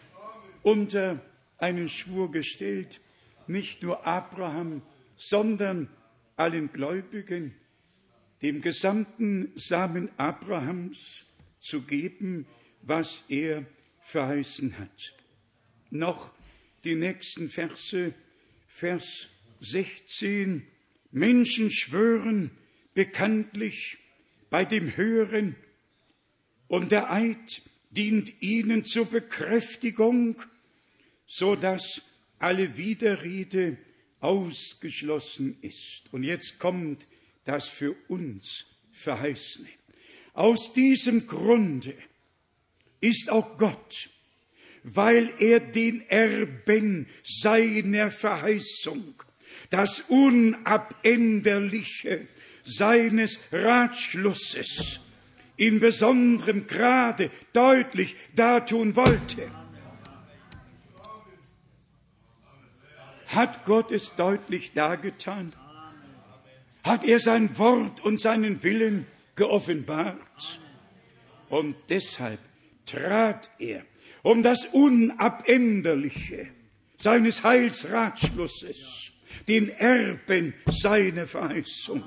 unter einen Schwur gestellt, nicht nur Abraham, sondern allen Gläubigen, dem gesamten Samen Abrahams zu geben, was er verheißen hat. Noch die nächsten Verse, Vers 16. Menschen schwören bekanntlich bei dem Höheren und der Eid dient ihnen zur Bekräftigung, so dass alle Widerrede ausgeschlossen ist. Und jetzt kommt das für uns Verheißene. Aus diesem Grunde ist auch Gott weil er den Erben seiner Verheißung, das Unabänderliche seines Ratschlusses in besonderem Grade deutlich dartun wollte. Hat Gott es deutlich dargetan? Hat er sein Wort und seinen Willen geoffenbart? Und deshalb trat er um das Unabänderliche seines Heilsratschlusses, den Erben seiner Verheißung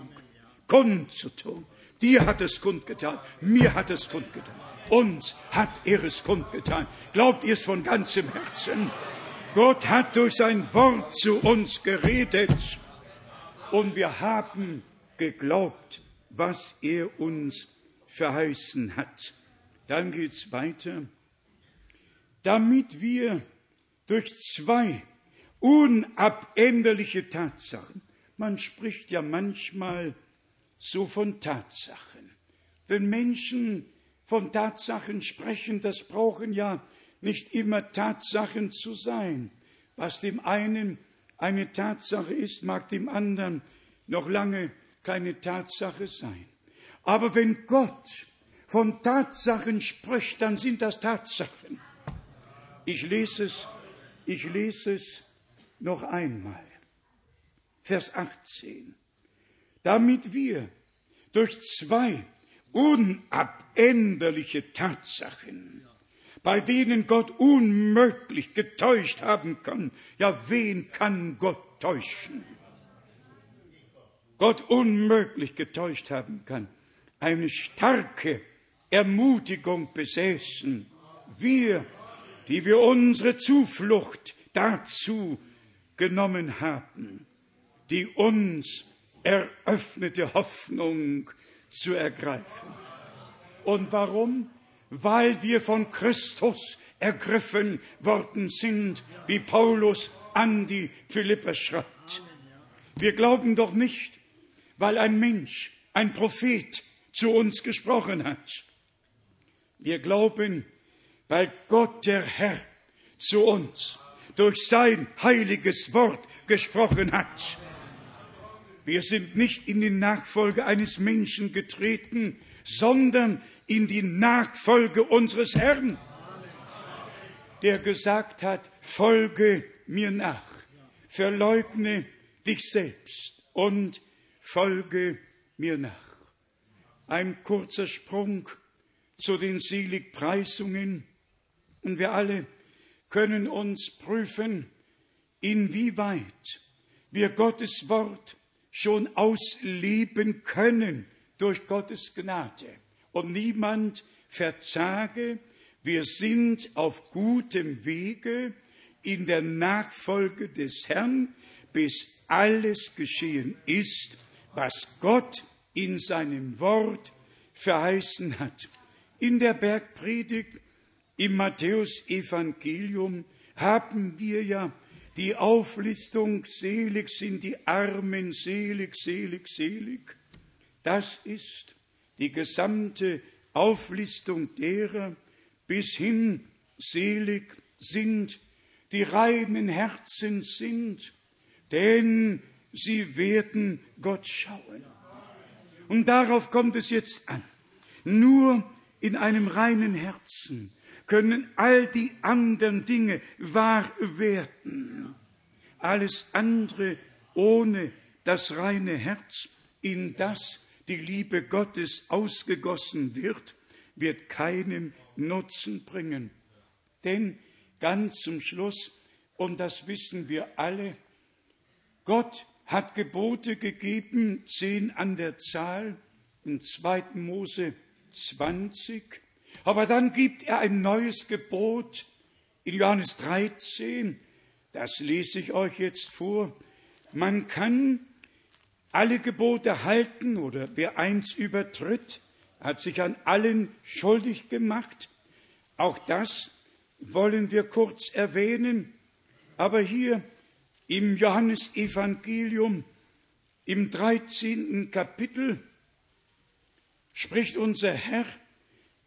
kundzutun. Dir hat es kundgetan, mir hat es kundgetan, uns hat er es kundgetan. Glaubt ihr es von ganzem Herzen? Gott hat durch sein Wort zu uns geredet und wir haben geglaubt was er uns verheißen hat. Dann geht's weiter. Damit wir durch zwei unabänderliche Tatsachen, man spricht ja manchmal so von Tatsachen. Wenn Menschen von Tatsachen sprechen, das brauchen ja nicht immer Tatsachen zu sein. Was dem einen eine Tatsache ist, mag dem anderen noch lange keine Tatsache sein. Aber wenn Gott von Tatsachen spricht, dann sind das Tatsachen. Ich lese es, ich lese es noch einmal. Vers 18. Damit wir durch zwei unabänderliche Tatsachen, bei denen Gott unmöglich getäuscht haben kann, ja, wen kann Gott täuschen? Gott unmöglich getäuscht haben kann, eine starke Ermutigung besäßen. Wir, die wir unsere Zuflucht dazu genommen haben, die uns eröffnete Hoffnung zu ergreifen. Und warum? Weil wir von Christus ergriffen worden sind, wie Paulus an die Philipper schreibt. Wir glauben doch nicht, weil ein Mensch, ein Prophet zu uns gesprochen hat. Wir glauben, weil Gott der Herr zu uns durch sein heiliges Wort gesprochen hat. Wir sind nicht in die Nachfolge eines Menschen getreten, sondern in die Nachfolge unseres Herrn, der gesagt hat, folge mir nach, verleugne dich selbst und folge mir nach. Ein kurzer Sprung zu den Seligpreisungen und wir alle können uns prüfen, inwieweit wir Gottes Wort schon ausleben können durch Gottes Gnade. Und niemand verzage, wir sind auf gutem Wege in der Nachfolge des Herrn, bis alles geschehen ist, was Gott in seinem Wort verheißen hat. In der Bergpredigt im Matthäusevangelium haben wir ja die Auflistung, selig sind die Armen, selig, selig, selig. Das ist die gesamte Auflistung derer, bis hin selig sind, die reinen Herzen sind, denn sie werden Gott schauen. Und darauf kommt es jetzt an. Nur in einem reinen Herzen können all die anderen Dinge wahr werden. Alles andere ohne das reine Herz, in das die Liebe Gottes ausgegossen wird, wird keinen Nutzen bringen. Denn ganz zum Schluss, und das wissen wir alle, Gott hat Gebote gegeben, zehn an der Zahl, in 2. Mose 20, aber dann gibt er ein neues Gebot in Johannes 13. Das lese ich euch jetzt vor. Man kann alle Gebote halten oder wer eins übertritt, hat sich an allen schuldig gemacht. Auch das wollen wir kurz erwähnen. Aber hier im Johannesevangelium im 13. Kapitel spricht unser Herr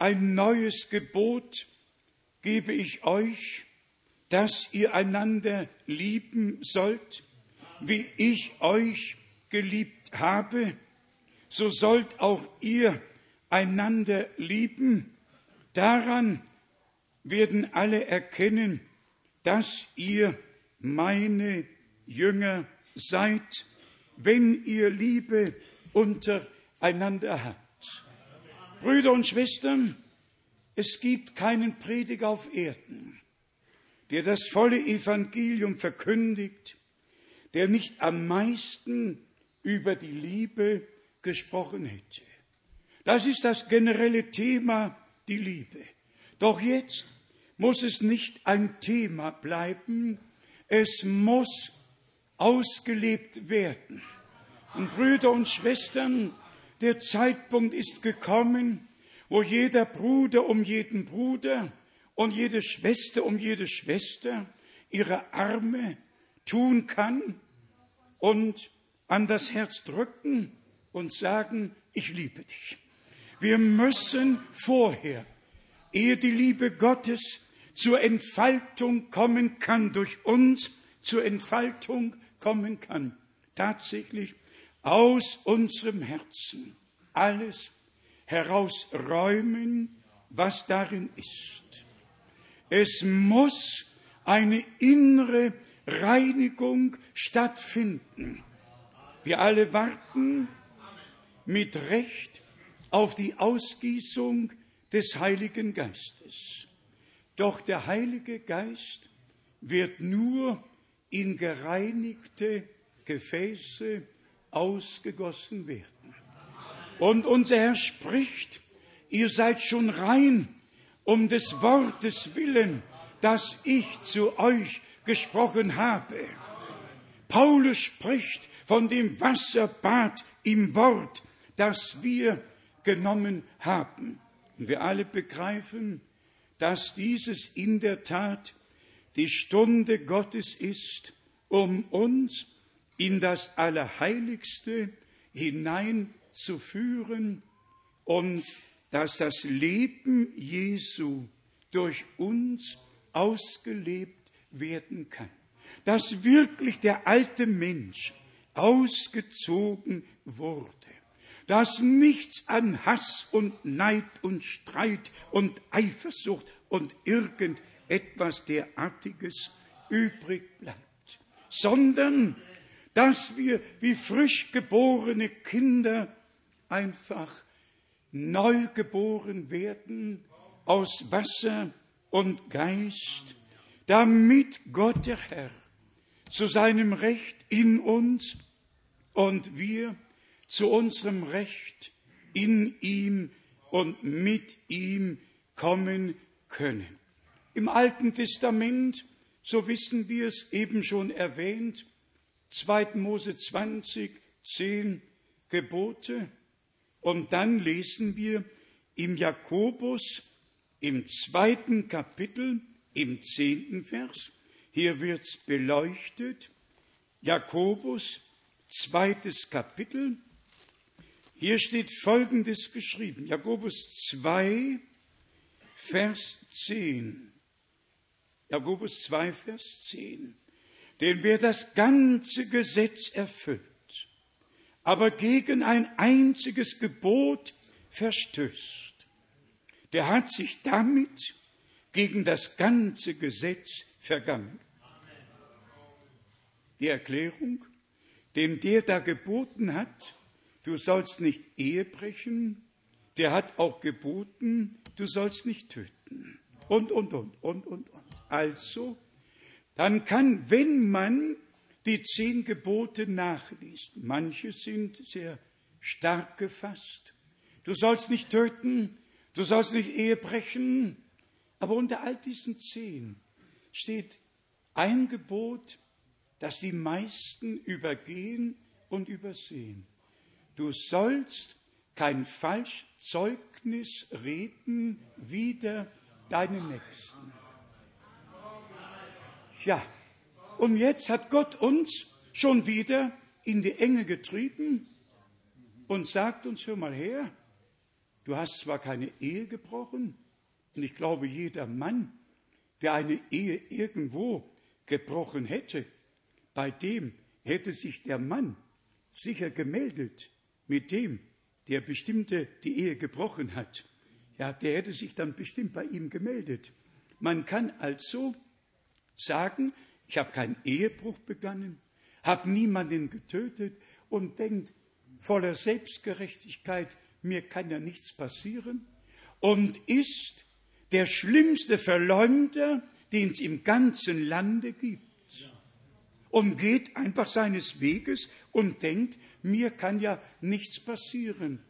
ein neues Gebot gebe ich euch, dass ihr einander lieben sollt, wie ich euch geliebt habe, so sollt auch ihr einander lieben. Daran werden alle erkennen, dass ihr meine Jünger seid, wenn ihr Liebe untereinander habt. Brüder und Schwestern, es gibt keinen Prediger auf Erden, der das volle Evangelium verkündigt, der nicht am meisten über die Liebe gesprochen hätte. Das ist das generelle Thema, die Liebe. Doch jetzt muss es nicht ein Thema bleiben, es muss ausgelebt werden. Und Brüder und Schwestern, Der Zeitpunkt ist gekommen, wo jeder Bruder um jeden Bruder und jede Schwester um jede Schwester ihre Arme tun kann und an das Herz drücken und sagen, ich liebe dich. Wir müssen vorher, ehe die Liebe Gottes zur Entfaltung kommen kann, durch uns zur Entfaltung kommen kann, tatsächlich aus unserem Herzen alles herausräumen, was darin ist. Es muss eine innere Reinigung stattfinden. Wir alle warten mit Recht auf die Ausgießung des Heiligen Geistes. Doch der Heilige Geist wird nur in gereinigte Gefäße ausgegossen werden. Und unser Herr spricht, ihr seid schon rein um des Wortes willen, das ich zu euch gesprochen habe. Paulus spricht von dem Wasserbad im Wort, das wir genommen haben. Und wir alle begreifen, dass dieses in der Tat die Stunde Gottes ist, um uns in das Allerheiligste hineinzuführen und dass das Leben Jesu durch uns ausgelebt werden kann. Dass wirklich der alte Mensch ausgezogen wurde. Dass nichts an Hass und Neid und Streit und Eifersucht und irgendetwas derartiges übrig bleibt, sondern dass wir wie frisch geborene Kinder einfach neu geboren werden aus Wasser und Geist, damit Gott der Herr zu seinem Recht in uns und wir zu unserem Recht in ihm und mit ihm kommen können. Im Alten Testament, so wissen wir es eben schon erwähnt, 2. Mose 20, 10 Gebote. Und dann lesen wir im Jakobus im zweiten Kapitel, im zehnten Vers, hier wird's beleuchtet, Jakobus, zweites Kapitel, hier steht Folgendes geschrieben, Jakobus 2, Vers 10. Jakobus 2, Vers 10. Denn wer das ganze Gesetz erfüllt, aber gegen ein einziges Gebot verstößt, der hat sich damit gegen das ganze Gesetz vergangen. Die Erklärung, dem der da geboten hat, du sollst nicht Ehe brechen, der hat auch geboten, du sollst nicht töten. Und, und, und, und, und, und. Also, dann kann, wenn man die zehn Gebote nachliest, manche sind sehr stark gefasst. Du sollst nicht töten, du sollst nicht Ehe brechen, aber unter all diesen zehn steht ein Gebot, das die meisten übergehen und übersehen. Du sollst kein Falschzeugnis reden wider deinen Nächsten. Ja, und jetzt hat Gott uns schon wieder in die Enge getrieben und sagt uns, hör mal her, du hast zwar keine Ehe gebrochen, und ich glaube, jeder Mann, der eine Ehe irgendwo gebrochen hätte, bei dem hätte sich der Mann sicher gemeldet mit dem, der bestimmte die Ehe gebrochen hat. Ja, der hätte sich dann bestimmt bei ihm gemeldet. Man kann also sagen, ich habe keinen Ehebruch begangen, habe niemanden getötet und denkt voller Selbstgerechtigkeit, mir kann ja nichts passieren und ist der schlimmste Verleumder, den es im ganzen Lande gibt. Und geht einfach seines Weges und denkt, mir kann ja nichts passieren.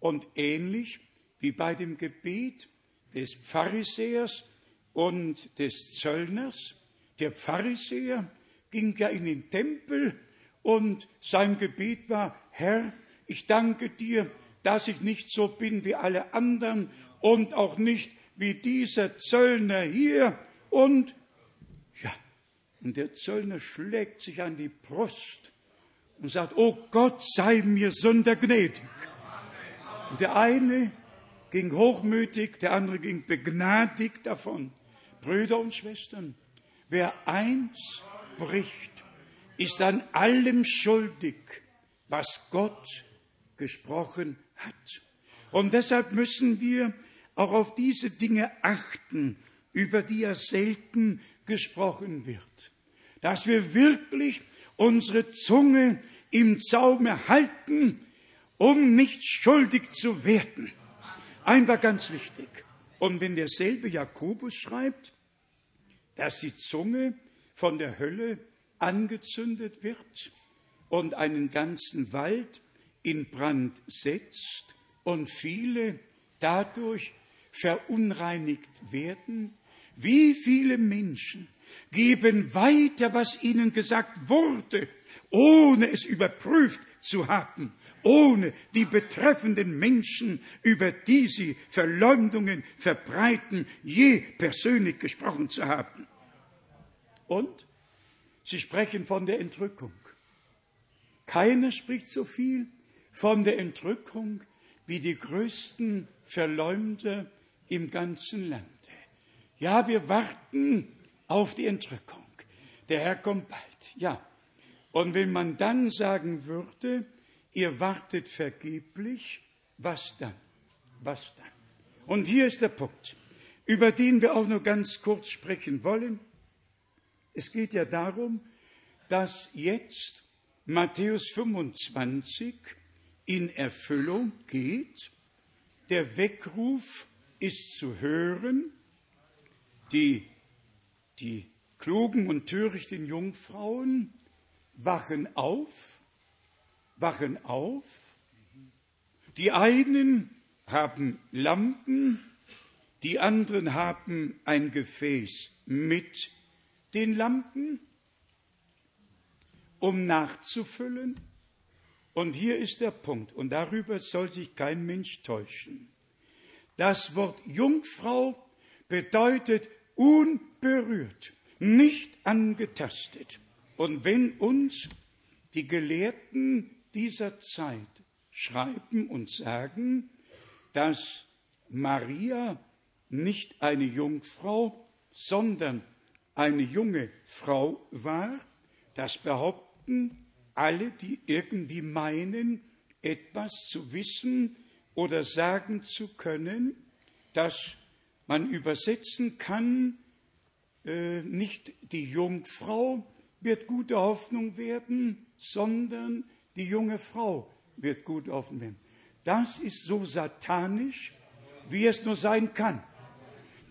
Und ähnlich wie bei dem Gebet des Pharisäers und des Zöllners, der Pharisäer ging ja in den Tempel und sein Gebet war, Herr, ich danke dir, dass ich nicht so bin wie alle anderen und auch nicht wie dieser Zöllner hier. Und ja, und der Zöllner schlägt sich an die Brust und sagt, oh Gott, sei mir Sünder gnädig. Und der eine ging hochmütig, der andere ging begnadigt davon. Brüder und Schwestern, wer eins bricht, ist an allem schuldig, was Gott gesprochen hat. Und deshalb müssen wir auch auf diese Dinge achten, über die ja selten gesprochen wird. Dass wir wirklich unsere Zunge im Zaume halten, um nicht schuldig zu werden. Einfach ganz wichtig. Und wenn derselbe Jakobus schreibt, dass die Zunge von der Hölle angezündet wird und einen ganzen Wald in Brand setzt und viele dadurch verunreinigt werden, wie viele Menschen geben weiter, was ihnen gesagt wurde, ohne es überprüft zu haben, ohne die betreffenden Menschen, über die sie Verleumdungen verbreiten, je persönlich gesprochen zu haben. Und sie sprechen von der Entrückung. Keiner spricht so viel von der Entrückung wie die größten Verleumder im ganzen Lande. Ja, wir warten auf die Entrückung. Der Herr kommt bald. Ja. Und wenn man dann sagen würde, ihr wartet vergeblich, was dann? Was dann? Und hier ist der Punkt, über den wir auch nur ganz kurz sprechen wollen. Es geht ja darum, dass jetzt Matthäus 25 in Erfüllung geht. Der Weckruf ist zu hören. Die die klugen und törichten Jungfrauen wachen auf, wachen auf. Die einen haben Lampen, die anderen haben ein Gefäß mit den Lampen, um nachzufüllen. Und hier ist der Punkt, und darüber soll sich kein Mensch täuschen. Das Wort Jungfrau bedeutet unberührt, nicht angetastet. Und wenn uns die Gelehrten dieser Zeit schreiben und sagen, dass Maria nicht eine Jungfrau, sondern eine junge Frau war, das behaupten alle, die irgendwie meinen, etwas zu wissen oder sagen zu können, dass man übersetzen kann, äh, nicht die Jungfrau wird gute Hoffnung werden, sondern die junge Frau wird gute Hoffnung werden. Das ist so satanisch, wie es nur sein kann.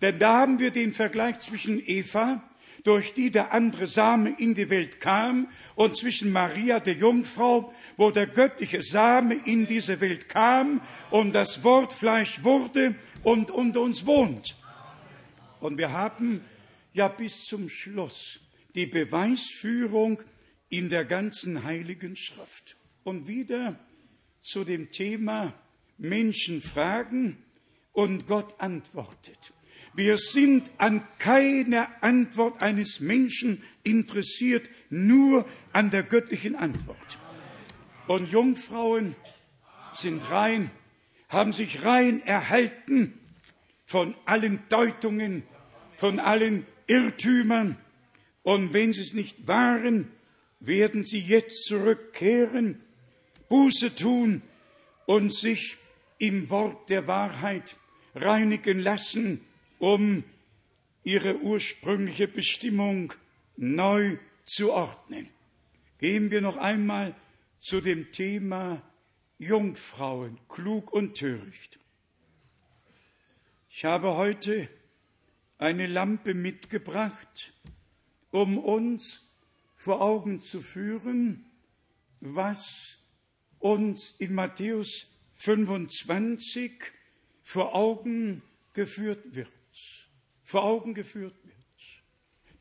Denn da haben wir den Vergleich zwischen Eva, durch die der andere Same in die Welt kam, und zwischen Maria, der Jungfrau, wo der göttliche Same in diese Welt kam und das Wort Fleisch wurde und unter uns wohnt. Und wir haben ja bis zum Schluss die Beweisführung in der ganzen heiligen Schrift. Und wieder zu dem Thema Menschen fragen und Gott antwortet. Wir sind an keiner Antwort eines Menschen interessiert, nur an der göttlichen Antwort. Und Jungfrauen sind rein haben sich rein erhalten von allen Deutungen, von allen Irrtümern. Und wenn sie es nicht waren, werden sie jetzt zurückkehren, Buße tun und sich im Wort der Wahrheit reinigen lassen, um ihre ursprüngliche Bestimmung neu zu ordnen. Gehen wir noch einmal zu dem Thema Jungfrauen, klug und töricht. Ich habe heute eine Lampe mitgebracht, um uns vor Augen zu führen, was uns in Matthäus 25 vor Augen geführt wird. Vor Augen geführt wird.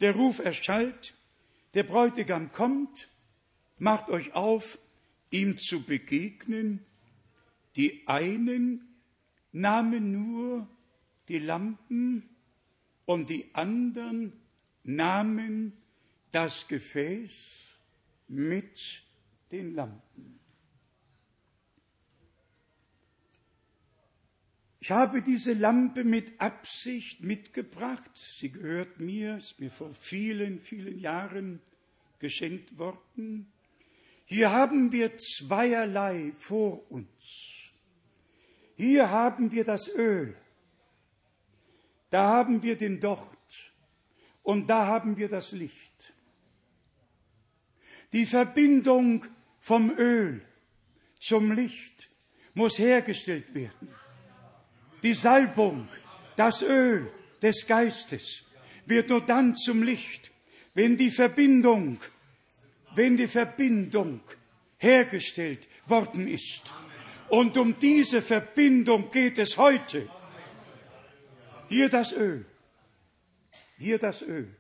Der Ruf erschallt, der Bräutigam kommt, macht euch auf, ihm zu begegnen. Die einen nahmen nur die Lampen und die anderen nahmen das Gefäß mit den Lampen. Ich habe diese Lampe mit Absicht mitgebracht. Sie gehört mir, ist mir vor vielen, vielen Jahren geschenkt worden. Hier haben wir zweierlei vor uns. Hier haben wir das Öl. Da haben wir den Docht. Und da haben wir das Licht. Die Verbindung vom Öl zum Licht muss hergestellt werden. Die Salbung, das Öl des Geistes wird nur dann zum Licht, wenn die Verbindung, wenn die Verbindung hergestellt worden ist. Und um diese Verbindung geht es heute. Hier das Öl, hier das Öl,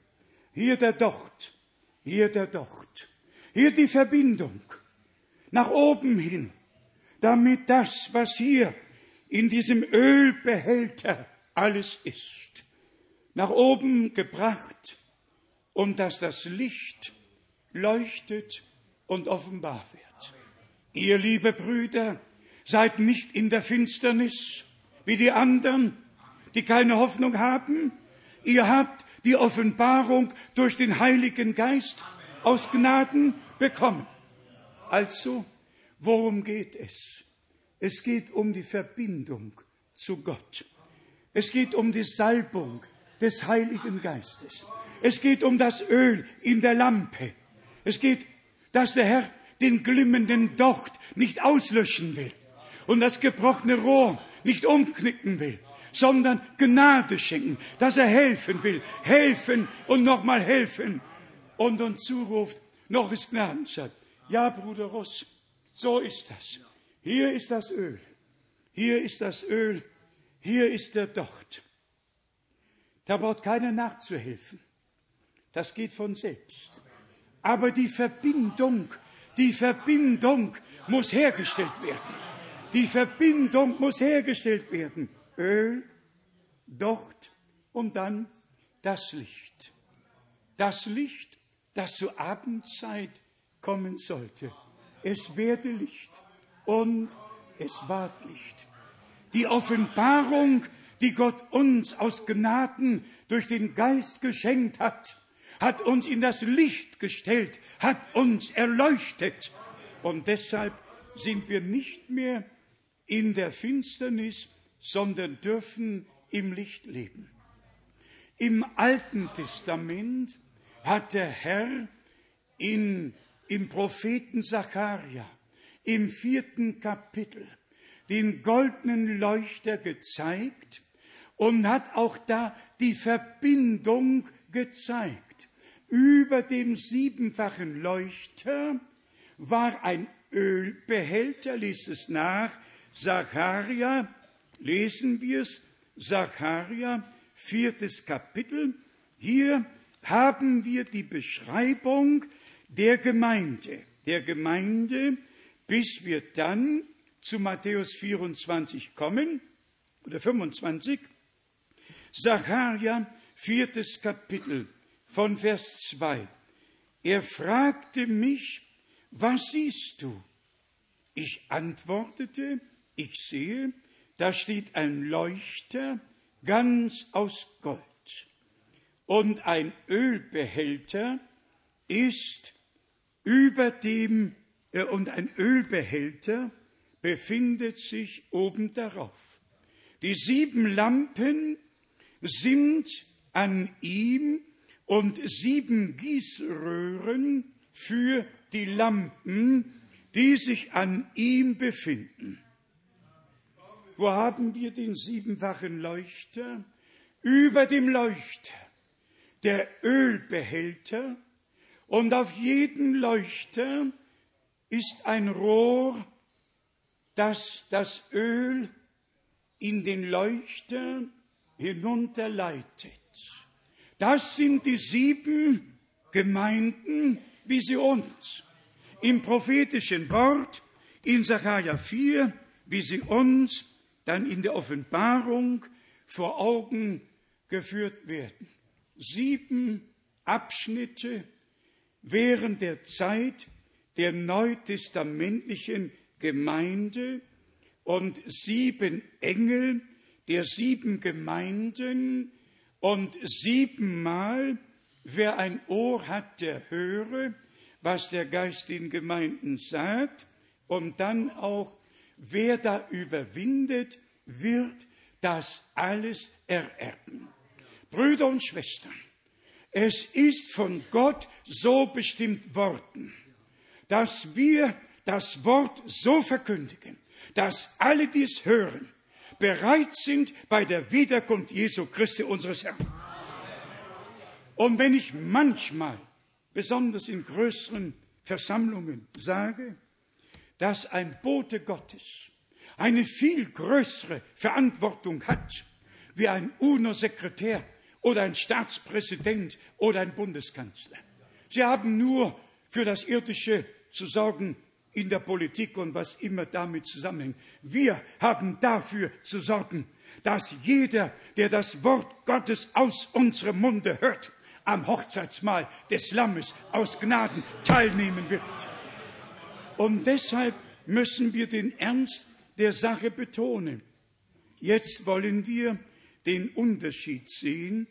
hier der Docht, hier der Docht, hier die Verbindung. Nach oben hin, damit das, was hier in diesem Ölbehälter alles ist, nach oben gebracht und dass das Licht leuchtet und offenbar wird. Ihr, liebe Brüder, seid nicht in der Finsternis wie die anderen, die keine Hoffnung haben. Ihr habt die Offenbarung durch den Heiligen Geist aus Gnaden bekommen. Also, worum geht es? Es geht um die Verbindung zu Gott. Es geht um die Salbung des Heiligen Geistes. Es geht um das Öl in der Lampe. Es geht, dass der Herr den glimmenden Docht nicht auslöschen will und das gebrochene Rohr nicht umknicken will, sondern Gnade schenken, dass er helfen will, helfen und nochmal helfen und uns zuruft, noch ist Gnadenzeit. Ja, Bruder Ross, so ist das. Hier ist das Öl, hier ist das Öl, hier ist der Docht. Da braucht keiner nachzuhelfen. Das geht von selbst. Aber die Verbindung, die Verbindung muss hergestellt werden. Die Verbindung muss hergestellt werden. Öl, Docht und dann das Licht. Das Licht, das zur Abendzeit kommen sollte. Es werde Licht und es ward Licht. Die Offenbarung, die Gott uns aus Gnaden durch den Geist geschenkt hat, hat uns in das Licht gestellt, hat uns erleuchtet. Und deshalb sind wir nicht mehr in der Finsternis, sondern dürfen im Licht leben. Im Alten Testament hat der Herr in, im Propheten Zacharia im vierten Kapitel den goldenen Leuchter gezeigt und hat auch da die Verbindung gezeigt. Über dem siebenfachen Leuchter war ein Ölbehälter, liest es nach, Zacharia, lesen wir es, Zacharia, viertes Kapitel. Hier haben wir die Beschreibung der Gemeinde, der Gemeinde, bis wir dann zu Matthäus 24 kommen, oder 25, Zacharia, viertes Kapitel, von Vers 2. Er fragte mich, was siehst du? Ich antwortete, ich sehe, da steht ein Leuchter ganz aus Gold. Und ein Ölbehälter ist über dem, und ein Ölbehälter befindet sich oben darauf. Die sieben Lampen sind an ihm und sieben Gießröhren für die Lampen, die sich an ihm befinden. Wo haben wir den siebenfachen Leuchter? Über dem Leuchter der Ölbehälter und auf jedem Leuchter ist ein Rohr, das das Öl in den Leuchter hinunterleitet. Das sind die sieben Gemeinden Visions. Im prophetischen Wort in Sacharja 4 wie sie uns dann in der Offenbarung vor Augen geführt werden. Sieben Abschnitte während der Zeit der neutestamentlichen Gemeinde und sieben Engel der sieben Gemeinden und siebenmal, wer ein Ohr hat, der höre, was der Geist den Gemeinden sagt, und dann auch, wer da überwindet, wird das alles ererben. Brüder und Schwestern, es ist von Gott so bestimmt worden, dass wir das Wort so verkündigen, dass alle dies hören, bereit sind bei der Wiederkunft Jesu Christi unseres Herrn. Und wenn ich manchmal, besonders in größeren Versammlungen, sage, dass ein Bote Gottes eine viel größere Verantwortung hat wie ein UNO-Sekretär oder ein Staatspräsident oder ein Bundeskanzler. Sie haben nur für das Irdische zu sorgen in der Politik und was immer damit zusammenhängt. Wir haben dafür zu sorgen, dass jeder, der das Wort Gottes aus unserem Munde hört, am Hochzeitsmahl des Lammes aus Gnaden teilnehmen wird. Und deshalb müssen wir den Ernst der Sache betonen. Jetzt wollen wir den Unterschied sehen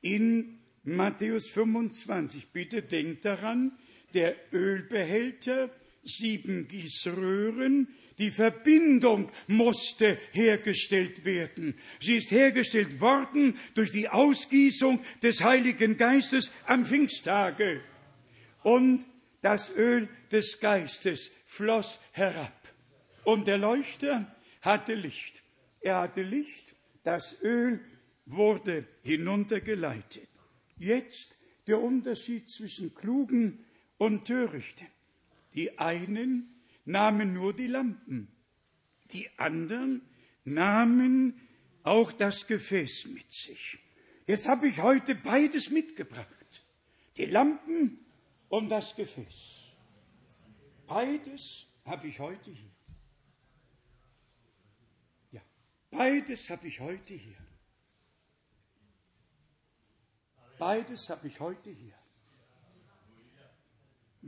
in Matthäus 25. Bitte denkt daran, der Ölbehälter, sieben Gießröhren, die Verbindung musste hergestellt werden. Sie ist hergestellt worden durch die Ausgießung des Heiligen Geistes am Pfingsttage. Und das Öl des Geistes floss herab. Und der Leuchter hatte Licht. Er hatte Licht, das Öl wurde hinuntergeleitet. Jetzt der Unterschied zwischen Klugen und Törichten. Die einen nahmen nur die Lampen, die anderen nahmen auch das Gefäß mit sich. Jetzt habe ich heute beides mitgebracht, die Lampen und das Gefäß. Beides habe ich heute hier. Ja, beides habe ich heute hier. Beides habe ich heute hier.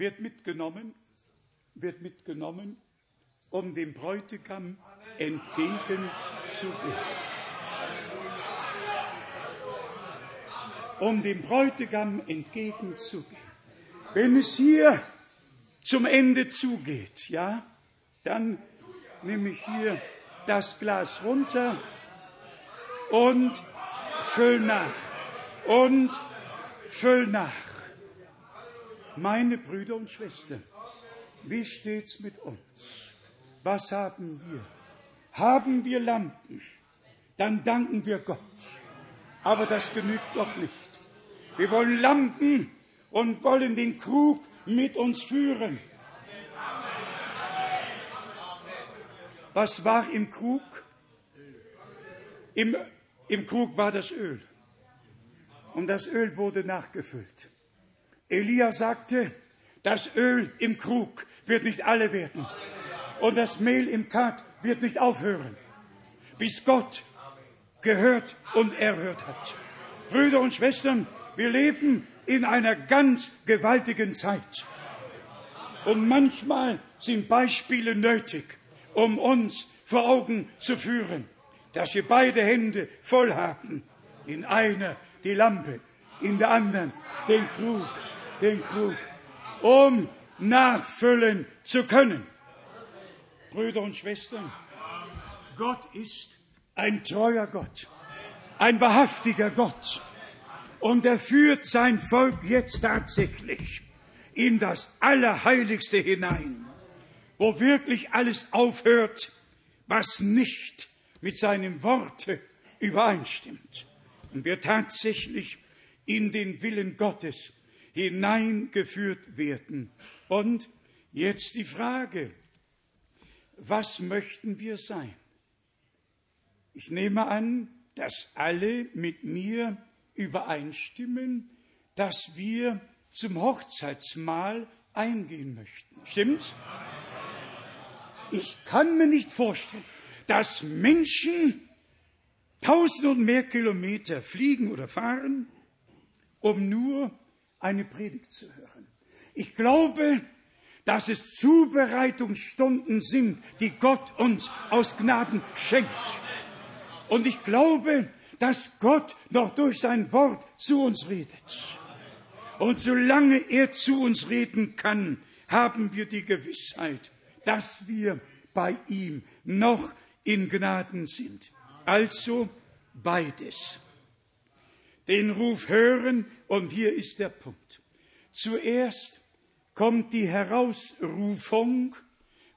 Wird mitgenommen wird mitgenommen, um dem Bräutigam entgegenzugehen. Um dem Bräutigam entgegenzugehen. Wenn es hier zum Ende zugeht, ja, dann nehme ich hier das Glas runter und füll nach und füll nach. Meine Brüder und Schwestern, wie steht's mit uns? Was haben wir? Haben wir Lampen? Dann danken wir Gott. Aber das genügt noch nicht. Wir wollen Lampen und wollen den Krug mit uns führen. Was war im Krug? Im, Im Krug war das Öl. Und das Öl wurde nachgefüllt. Elia sagte, das Öl im Krug wird nicht alle werden. Und das Mehl im Kat wird nicht aufhören, bis Gott gehört und erhört hat. Brüder und Schwestern, wir leben in einer ganz gewaltigen Zeit. Und manchmal sind Beispiele nötig, um uns vor Augen zu führen, dass wir beide Hände voll haben. In einer die Lampe, in der anderen den Krug, den Krug, um nachfüllen zu können. Brüder und Schwestern, Gott ist ein treuer Gott, ein wahrhaftiger Gott. Und er führt sein Volk jetzt tatsächlich in das Allerheiligste hinein, wo wirklich alles aufhört, was nicht mit seinem Worte übereinstimmt. Und wir tatsächlich in den Willen Gottes hineingeführt werden. Und jetzt die Frage, was möchten wir sein? Ich nehme an, dass alle mit mir übereinstimmen, dass wir zum Hochzeitsmahl eingehen möchten. Stimmt's? Ich kann mir nicht vorstellen, dass Menschen tausend und mehr Kilometer fliegen oder fahren, um nur eine Predigt zu hören. Ich glaube, dass es Zubereitungsstunden sind, die Gott uns aus Gnaden schenkt. Und ich glaube, dass Gott noch durch sein Wort zu uns redet. Und solange er zu uns reden kann, haben wir die Gewissheit, dass wir bei ihm noch in Gnaden sind. Also beides. Den Ruf hören und hier ist der Punkt. Zuerst kommt die Herausrufung,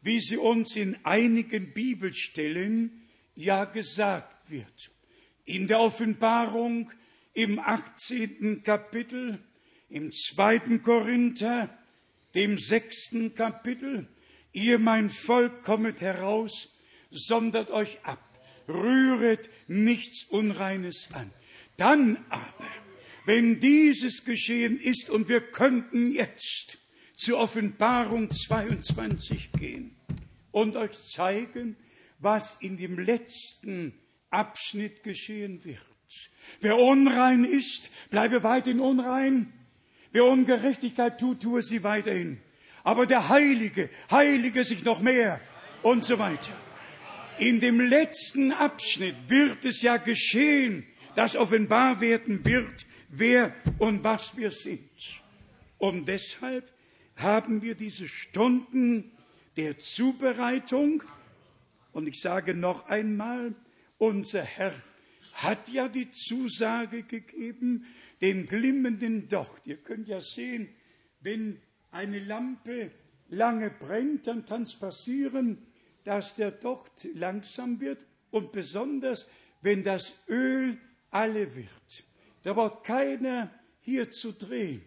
wie sie uns in einigen Bibelstellen ja gesagt wird. In der Offenbarung im 18. Kapitel, im 2. Korinther, dem sechsten Kapitel, ihr mein Volk kommet heraus, sondert euch ab, rühret nichts Unreines an. Dann aber, wenn dieses geschehen ist und wir könnten jetzt zur Offenbarung 22 gehen und euch zeigen, was in dem letzten Abschnitt geschehen wird. Wer unrein ist, bleibe weiterhin unrein. Wer Ungerechtigkeit tut, tue sie weiterhin. Aber der Heilige, heilige sich noch mehr und so weiter. In dem letzten Abschnitt wird es ja geschehen, dass offenbar werden wird, wer und was wir sind. Und deshalb haben wir diese Stunden der Zubereitung. Und ich sage noch einmal, unser Herr hat ja die Zusage gegeben, den glimmenden Docht. Ihr könnt ja sehen, wenn eine Lampe lange brennt, dann kann es passieren, dass der Docht langsam wird und besonders, wenn das Öl alle wird. Da braucht keiner hier zu drehen.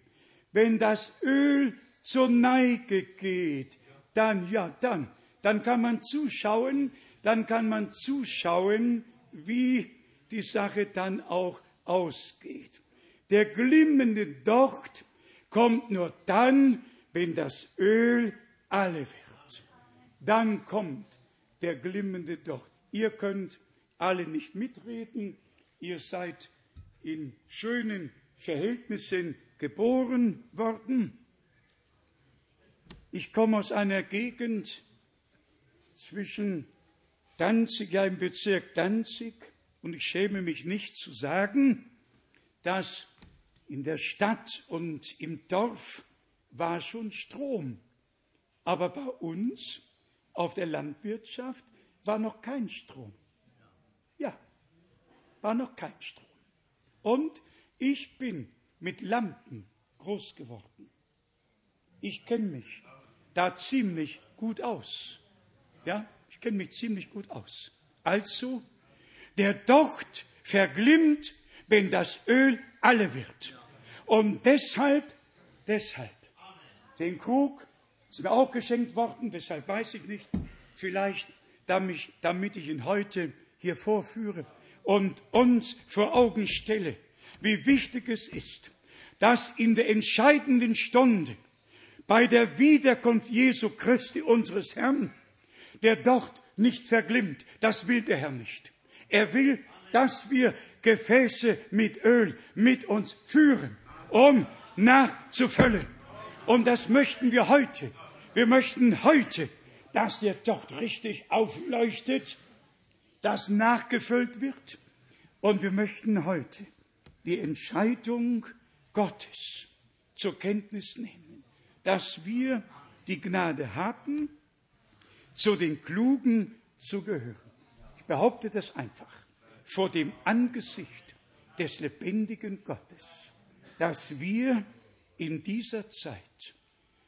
Wenn das Öl zur Neige geht, dann, ja, dann, dann kann man zuschauen, dann kann man zuschauen, wie die Sache dann auch ausgeht. Der glimmende Docht kommt nur dann, wenn das Öl alle wird. Dann kommt der glimmende Docht. Ihr könnt alle nicht mitreden, ihr seid in schönen Verhältnissen geboren worden. Ich komme aus einer Gegend zwischen Danzig, ja im Bezirk Danzig, und ich schäme mich nicht zu sagen, dass in der Stadt und im Dorf war schon Strom. Aber bei uns auf der Landwirtschaft war noch kein Strom. Ja, war noch kein Strom. Und ich bin mit Lampen groß geworden. Ich kenne mich da ziemlich gut aus. Ja, ich kenne mich ziemlich gut aus. Also, der Docht verglimmt, wenn das Öl alle wird. Und deshalb, deshalb, den Krug ist mir auch geschenkt worden, weshalb weiß ich nicht, vielleicht damit ich ihn heute hier vorführe und uns vor Augen stelle, wie wichtig es ist, dass in der entscheidenden Stunde bei der Wiederkunft Jesu Christi unseres Herrn, der dort nicht verglimmt. Das will der Herr nicht. Er will, dass wir Gefäße mit Öl mit uns führen, um nachzufüllen. Und das möchten wir heute. Wir möchten heute, dass der dort richtig aufleuchtet, dass nachgefüllt wird. Und wir möchten heute die Entscheidung Gottes zur Kenntnis nehmen dass wir die Gnade haben, zu den Klugen zu gehören. Ich behaupte das einfach vor dem Angesicht des lebendigen Gottes, dass wir in dieser Zeit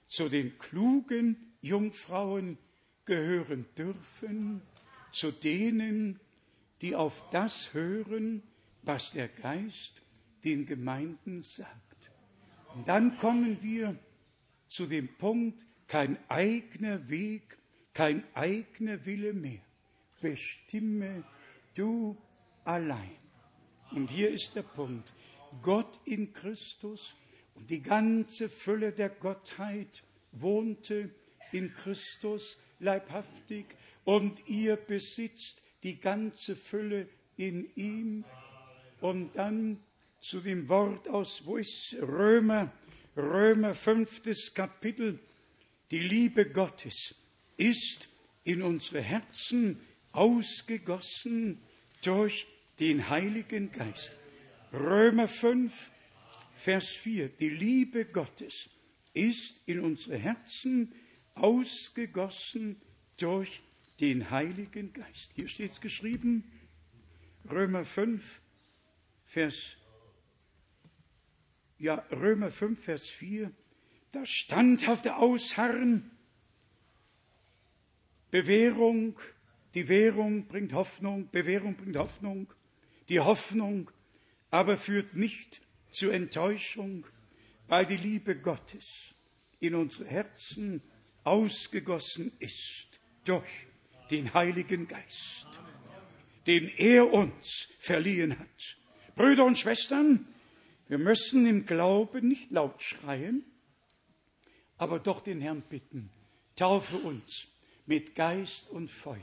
zu den klugen Jungfrauen gehören dürfen, zu denen, die auf das hören, was der Geist den Gemeinden sagt. Und dann kommen wir zu dem Punkt, kein eigener Weg, kein eigener Wille mehr. Bestimme du allein. Und hier ist der Punkt. Gott in Christus und die ganze Fülle der Gottheit wohnte in Christus leibhaftig und ihr besitzt die ganze Fülle in ihm. Und dann zu dem Wort aus, wo ist Römer, Römer fünftes Kapitel, die Liebe Gottes ist in unsere Herzen ausgegossen durch den Heiligen Geist. Römer 5, Vers 4. Die Liebe Gottes ist in unsere Herzen ausgegossen durch den Heiligen Geist. Hier steht es geschrieben, Römer 5, Vers, ja, Römer 5, Vers 4, das standhafte Ausharren, Bewährung, die Währung bringt Hoffnung, Bewährung bringt Hoffnung, die Hoffnung aber führt nicht zur Enttäuschung, weil die Liebe Gottes in unsere Herzen ausgegossen ist durch den Heiligen Geist, den er uns verliehen hat. Brüder und Schwestern, wir müssen im Glauben nicht laut schreien, aber doch den Herrn bitten, taufe uns mit Geist und Feuer.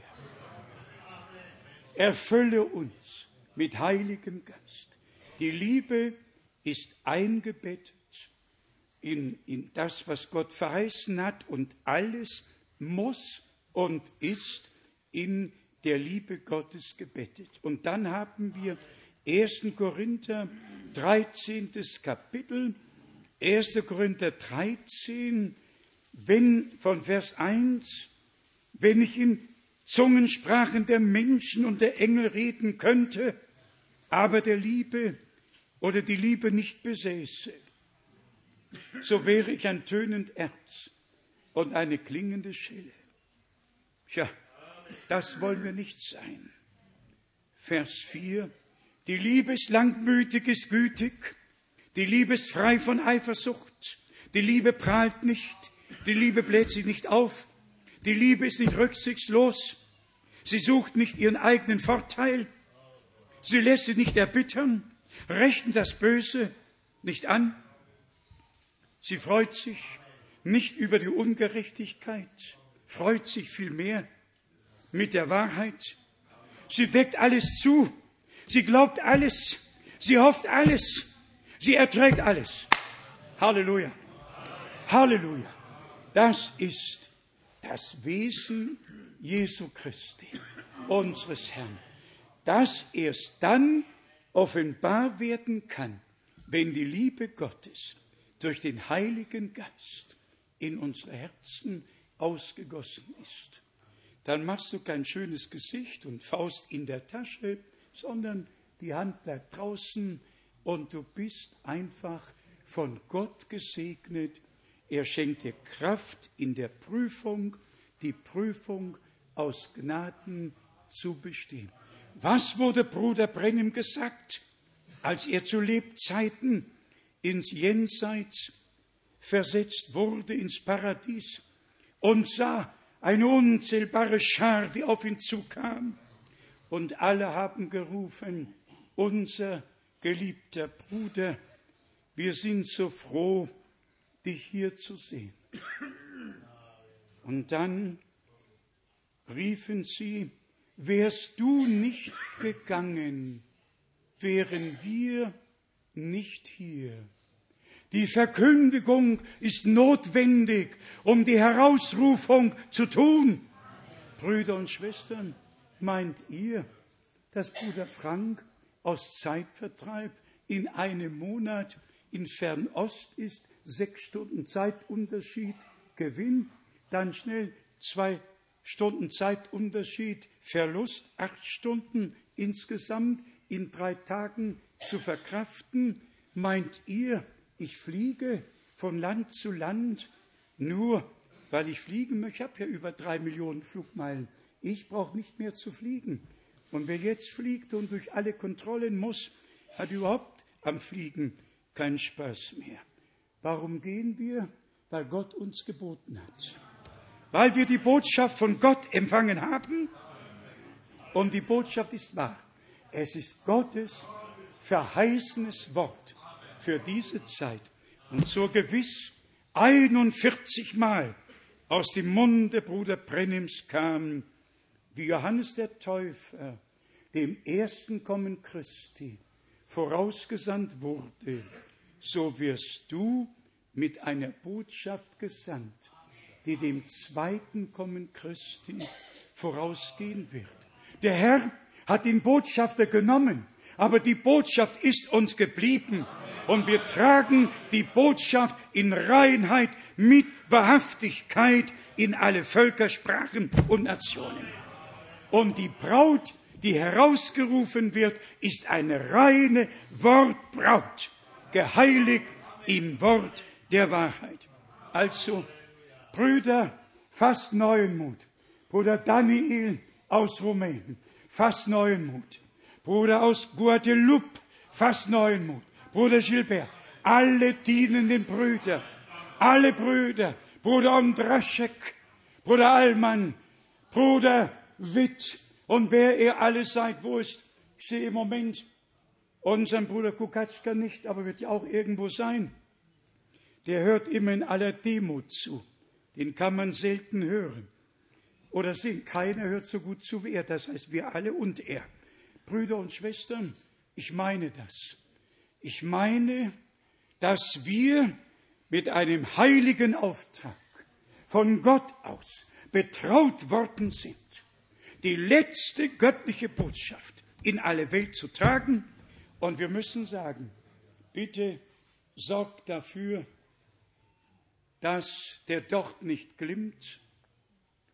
Erfülle uns mit Heiligem Geist. Die Liebe ist eingebettet in, in das, was Gott verheißen hat und alles muss und ist in der Liebe Gottes gebettet. Und dann haben wir 1. Korinther 13. Kapitel, 1. Korinther 13, wenn von Vers 1, wenn ich in Zungensprachen der Menschen und der Engel reden könnte, aber der Liebe oder die Liebe nicht besäße, so wäre ich ein tönend Erz und eine klingende Schelle. Tja, das wollen wir nicht sein. Vers 4. Die Liebe ist langmütig, ist gütig. Die Liebe ist frei von Eifersucht. Die Liebe prahlt nicht. Die Liebe bläht sich nicht auf. Die Liebe ist nicht rücksichtslos. Sie sucht nicht ihren eigenen Vorteil. Sie lässt sich nicht erbittern, rechnet das Böse nicht an. Sie freut sich nicht über die Ungerechtigkeit, freut sich vielmehr mit der Wahrheit. Sie deckt alles zu. Sie glaubt alles. Sie hofft alles. Sie erträgt alles. Halleluja. Halleluja. Das ist das Wesen Jesu Christi, unseres Herrn, das erst dann offenbar werden kann, wenn die Liebe Gottes durch den Heiligen Geist in unsere Herzen ausgegossen ist dann machst du kein schönes Gesicht und Faust in der Tasche, sondern die Hand bleibt draußen und du bist einfach von Gott gesegnet. Er schenkt dir Kraft in der Prüfung, die Prüfung aus Gnaden zu bestehen. Was wurde Bruder Brennim gesagt, als er zu Lebzeiten ins Jenseits versetzt wurde, ins Paradies und sah, eine unzählbare Schar, die auf ihn zukam. Und alle haben gerufen, unser geliebter Bruder, wir sind so froh, dich hier zu sehen. Und dann riefen sie, wärst du nicht gegangen, wären wir nicht hier. Die Verkündigung ist notwendig, um die Herausrufung zu tun. Brüder und Schwestern, meint ihr, dass Bruder Frank aus Zeitvertreib in einem Monat in Fernost ist, sechs Stunden Zeitunterschied, Gewinn, dann schnell zwei Stunden Zeitunterschied, Verlust, acht Stunden insgesamt in drei Tagen zu verkraften? Meint ihr, ich fliege von Land zu Land nur, weil ich fliegen möchte. Ich habe ja über drei Millionen Flugmeilen. Ich brauche nicht mehr zu fliegen. Und wer jetzt fliegt und durch alle Kontrollen muss, hat überhaupt am Fliegen keinen Spaß mehr. Warum gehen wir? Weil Gott uns geboten hat. Weil wir die Botschaft von Gott empfangen haben. Und die Botschaft ist wahr. Es ist Gottes verheißenes Wort für diese Zeit. Und so gewiss 41 Mal aus dem Munde Bruder Brennims kam, wie Johannes der Täufer dem ersten Kommen Christi vorausgesandt wurde, so wirst du mit einer Botschaft gesandt, die dem zweiten Kommen Christi vorausgehen wird. Der Herr hat den Botschafter genommen, aber die Botschaft ist uns geblieben. Und wir tragen die Botschaft in Reinheit mit Wahrhaftigkeit in alle Völker, Sprachen und Nationen. Und die Braut, die herausgerufen wird, ist eine reine Wortbraut, geheiligt im Wort der Wahrheit. Also, Brüder, fast neuen Mut. Bruder Daniel aus Rumänien, fast neuen Mut. Bruder aus Guadeloupe, fast neuen Mut. Bruder Gilbert, alle dienenden Brüder, alle Brüder, Bruder Ondraschek, Bruder Allmann, Bruder Witt und wer ihr alle seid, wo ist, ich sehe im Moment unseren Bruder Kukatschka nicht, aber wird ja auch irgendwo sein. Der hört immer in aller Demut zu. Den kann man selten hören oder sehen. Keiner hört so gut zu wie er. Das heißt, wir alle und er. Brüder und Schwestern, ich meine das. Ich meine, dass wir mit einem heiligen Auftrag von Gott aus betraut worden sind, die letzte göttliche Botschaft in alle Welt zu tragen. Und wir müssen sagen, bitte sorgt dafür, dass der Docht nicht glimmt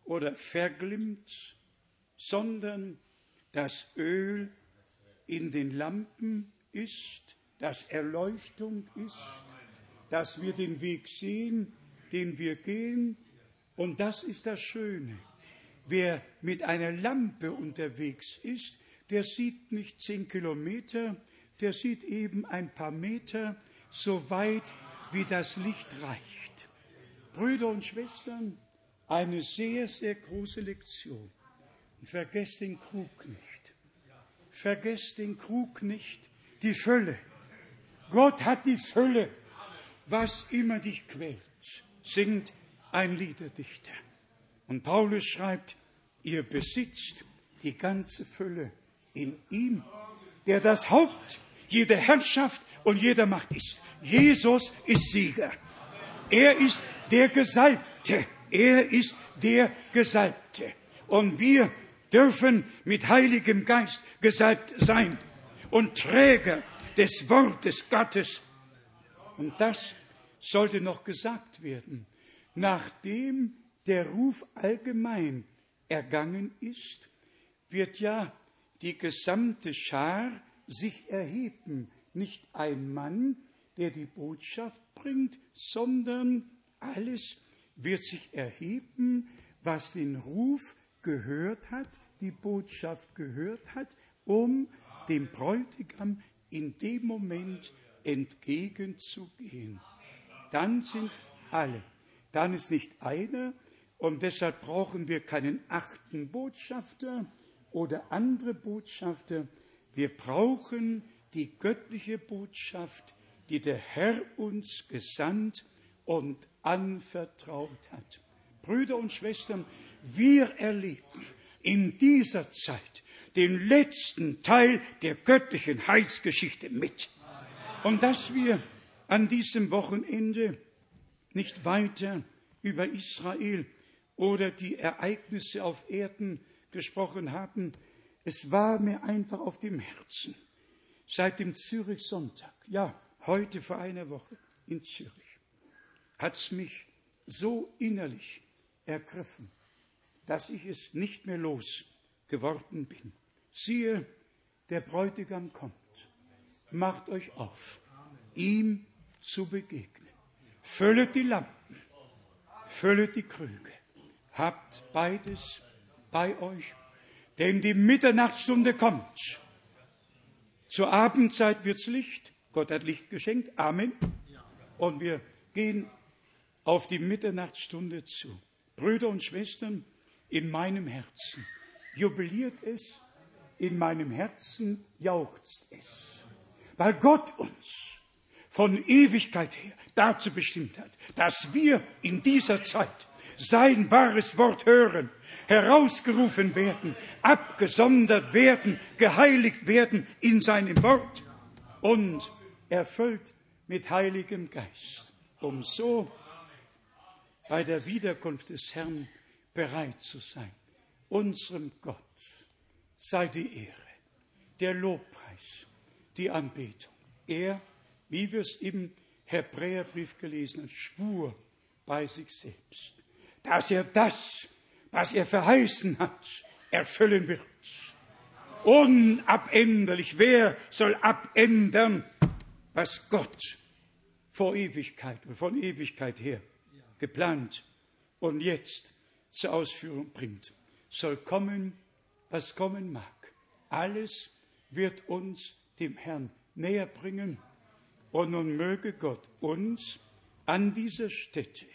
oder verglimmt, sondern das Öl in den Lampen ist dass Erleuchtung ist, dass wir den Weg sehen, den wir gehen. Und das ist das Schöne. Wer mit einer Lampe unterwegs ist, der sieht nicht zehn Kilometer, der sieht eben ein paar Meter, so weit wie das Licht reicht. Brüder und Schwestern, eine sehr, sehr große Lektion. Vergesst den Krug nicht. Vergesst den Krug nicht, die Fülle Gott hat die Fülle, was immer dich quält, singt ein Liederdichter. Und Paulus schreibt, ihr besitzt die ganze Fülle in ihm, der das Haupt jeder Herrschaft und jeder Macht ist. Jesus ist Sieger. Er ist der Gesalbte. Er ist der Gesalbte. Und wir dürfen mit Heiligem Geist gesalbt sein und Träger des Wortes Gottes. Und das sollte noch gesagt werden, nachdem der Ruf allgemein ergangen ist, wird ja die gesamte Schar sich erheben. Nicht ein Mann, der die Botschaft bringt, sondern alles wird sich erheben, was den Ruf gehört hat, die Botschaft gehört hat, um dem Bräutigam in dem Moment entgegenzugehen. Dann sind alle. Dann ist nicht einer und deshalb brauchen wir keinen achten Botschafter oder andere Botschafter. Wir brauchen die göttliche Botschaft, die der Herr uns gesandt und anvertraut hat. Brüder und Schwestern, wir erleben in dieser Zeit den letzten Teil der göttlichen Heilsgeschichte mit. Und dass wir an diesem Wochenende nicht weiter über Israel oder die Ereignisse auf Erden gesprochen haben, es war mir einfach auf dem Herzen. Seit dem Zürich-Sonntag, ja, heute vor einer Woche in Zürich, hat es mich so innerlich ergriffen, dass ich es nicht mehr los geworden bin. Siehe, der Bräutigam kommt. Macht euch auf, ihm zu begegnen. Füllet die Lampen, füllet die Krüge. Habt beides bei euch, denn die Mitternachtsstunde kommt. Zur Abendzeit wird's Licht. Gott hat Licht geschenkt. Amen. Und wir gehen auf die Mitternachtsstunde zu. Brüder und Schwestern, in meinem Herzen jubiliert es in meinem Herzen jauchzt es, weil Gott uns von Ewigkeit her dazu bestimmt hat, dass wir in dieser Zeit sein wahres Wort hören, herausgerufen werden, abgesondert werden, geheiligt werden in seinem Wort und erfüllt mit Heiligem Geist, um so bei der Wiederkunft des Herrn bereit zu sein. Unserem Gott sei die Ehre, der Lobpreis, die Anbetung. Er, wie wir es im Hebräerbrief gelesen haben, schwur bei sich selbst, dass er das, was er verheißen hat, erfüllen wird. Unabänderlich. Wer soll abändern, was Gott vor Ewigkeit und von Ewigkeit her geplant und jetzt zur Ausführung bringt? Soll kommen, was kommen mag. Alles wird uns dem Herrn näher bringen. Und nun möge Gott uns an dieser Stätte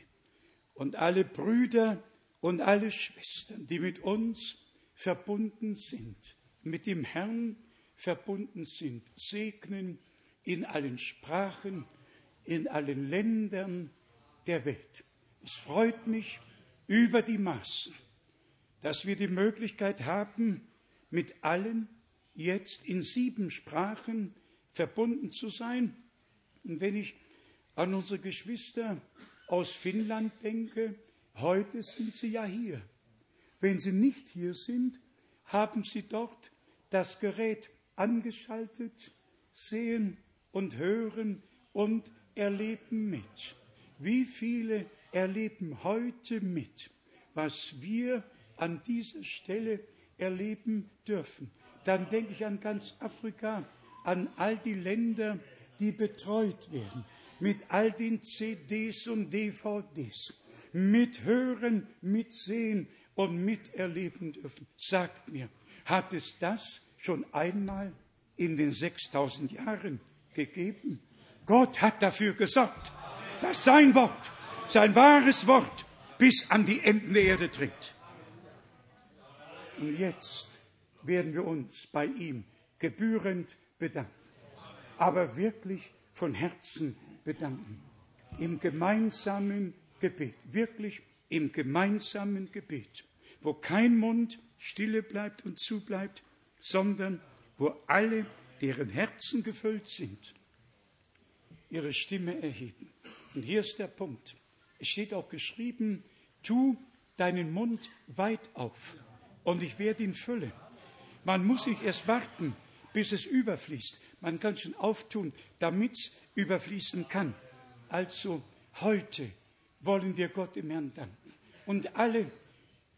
und alle Brüder und alle Schwestern, die mit uns verbunden sind, mit dem Herrn verbunden sind, segnen in allen Sprachen, in allen Ländern der Welt. Es freut mich über die Maßen, dass wir die Möglichkeit haben, mit allen jetzt in sieben Sprachen verbunden zu sein. Und wenn ich an unsere Geschwister aus Finnland denke, heute sind sie ja hier. Wenn sie nicht hier sind, haben sie dort das Gerät angeschaltet, sehen und hören und erleben mit. Wie viele erleben heute mit, was wir an dieser Stelle erleben dürfen? Dann denke ich an ganz Afrika, an all die Länder, die betreut werden, mit all den CDs und DVDs, mit Hören, mit Sehen und miterleben dürfen. Sagt mir, hat es das schon einmal in den 6000 Jahren gegeben? Gott hat dafür gesorgt, dass sein Wort, sein wahres Wort bis an die Enden der Erde dringt. Und jetzt werden wir uns bei ihm gebührend bedanken, aber wirklich von Herzen bedanken. Im gemeinsamen Gebet, wirklich im gemeinsamen Gebet, wo kein Mund stille bleibt und zubleibt, sondern wo alle, deren Herzen gefüllt sind, ihre Stimme erheben. Und hier ist der Punkt. Es steht auch geschrieben, tu deinen Mund weit auf und ich werde ihn füllen. Man muss nicht erst warten, bis es überfließt. Man kann schon auftun, damit es überfließen kann. Also heute wollen wir Gott im Herrn danken. Und alle,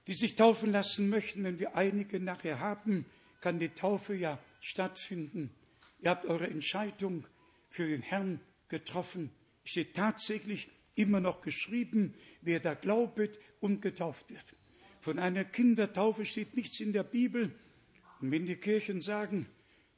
die sich taufen lassen möchten, wenn wir einige nachher haben, kann die Taufe ja stattfinden. Ihr habt eure Entscheidung für den Herrn getroffen. Steht tatsächlich immer noch geschrieben, wer da glaubet und getauft wird. Von einer Kindertaufe steht nichts in der Bibel. Und wenn die Kirchen sagen,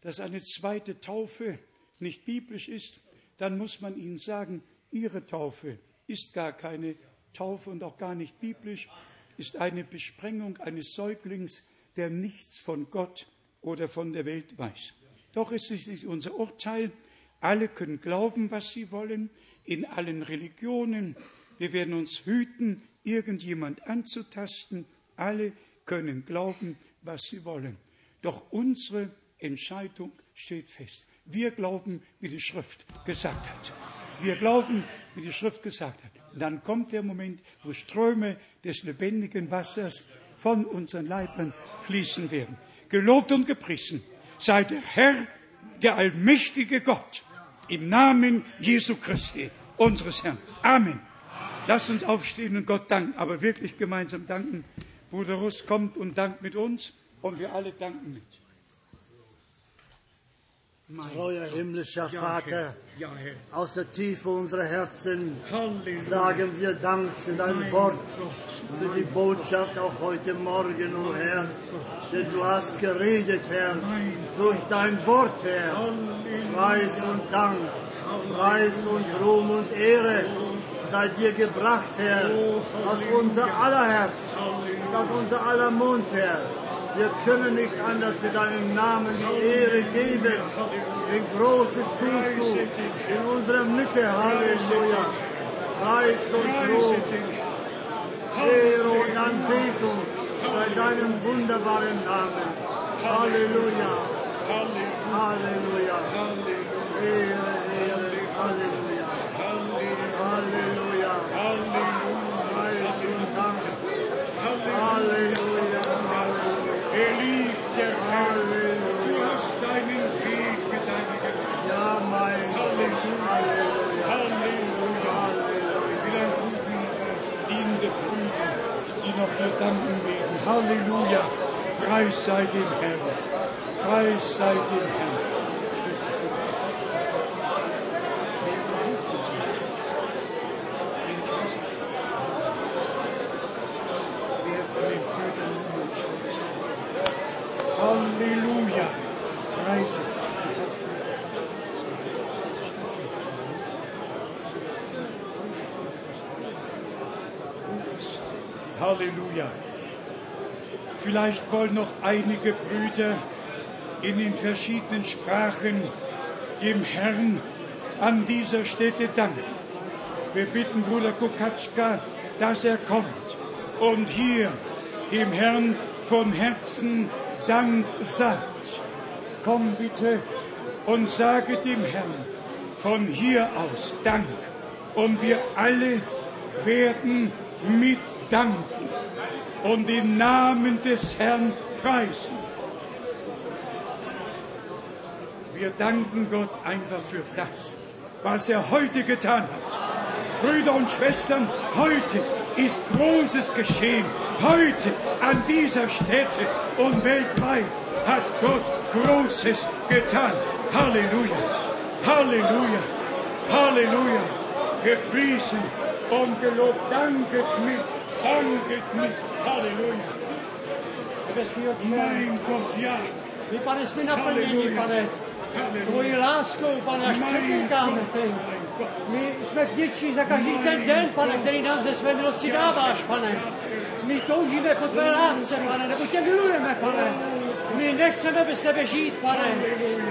dass eine zweite Taufe nicht biblisch ist, dann muss man ihnen sagen, ihre Taufe ist gar keine Taufe und auch gar nicht biblisch, ist eine Besprengung eines Säuglings, der nichts von Gott oder von der Welt weiß. Doch ist es nicht unser Urteil. Alle können glauben, was sie wollen, in allen Religionen. Wir werden uns hüten, irgendjemand anzutasten. Alle können glauben, was sie wollen. Doch unsere Entscheidung steht fest. Wir glauben, wie die Schrift gesagt hat. Wir glauben, wie die Schrift gesagt hat. Und dann kommt der Moment, wo Ströme des lebendigen Wassers von unseren Leibern fließen werden. Gelobt und gepriesen sei der Herr, der allmächtige Gott, im Namen Jesu Christi, unseres Herrn. Amen. Lass uns aufstehen und Gott danken, aber wirklich gemeinsam danken. Bruder Russ kommt und dankt mit uns und wir alle danken mit. Treuer himmlischer Vater, Ja, aus der Tiefe unserer Herzen Halleluja. sagen wir Dank für dein Wort, für die Botschaft auch heute Morgen, o Herr. Denn du hast geredet, Herr, durch dein Wort, Herr. Preis und Dank, Preis und Ruhm und Ehre sei dir gebracht, Herr, aus unser aller Herz, und aus unser aller Mund, Herr. Wir können nicht anders für deinen Namen die Ehre geben. Denn Großes tust du in unserer Mitte. Halleluja. Preis und Ruhm. Ehre und Anbetung bei deinem wunderbaren Namen. Halleluja. Halleluja. Ehre, Ehre. Halleluja. Preis und Dank. Halleluja. Halleluja. Geliebter Herr, du Halleluja. hast deinen Weg mit deiner Gemeinde. Ja, mein Gott. Halleluja. Halleluja. Halleluja. Vielleicht rufen dienende Brüder, die noch hier danken werden. Halleluja. Preis sei dem Herrn. Preis sei dem Herrn. Wer von den Brüdern Halleluja. Preise. Halleluja. Vielleicht wollen noch einige Brüder in den verschiedenen Sprachen dem Herrn an dieser Stätte danken. Wir bitten Bruder Kukatschka, dass er kommt und hier dem Herrn von Herzen Dank sagt. Komm bitte und sage dem Herrn von hier aus Dank. Und wir alle werden mit danken und den Namen des Herrn preisen. Wir danken Gott einfach für das, was er heute getan hat. Brüder und Schwestern, heute ist Großes geschehen. Heute an dieser Stätte und weltweit hat Gott Großes getan. Halleluja, Halleluja, Halleluja. Gepriesen und gelobt. Danket mit, danket mit. Halleluja. Nebeský Otče, Mein Gott, ja. my, pane, jsme naplněni, Halleluja. pane, tvojí Halleluja. láskou, pane, až Mein přetíkáme, Gott. My jsme vděční za každý ten den, pane, který nám ze své milosti dáváš, pane. My toužíme po tvé lásce, pane, nebo tě milujeme, pane. My nechceme bez tebe žít, pane.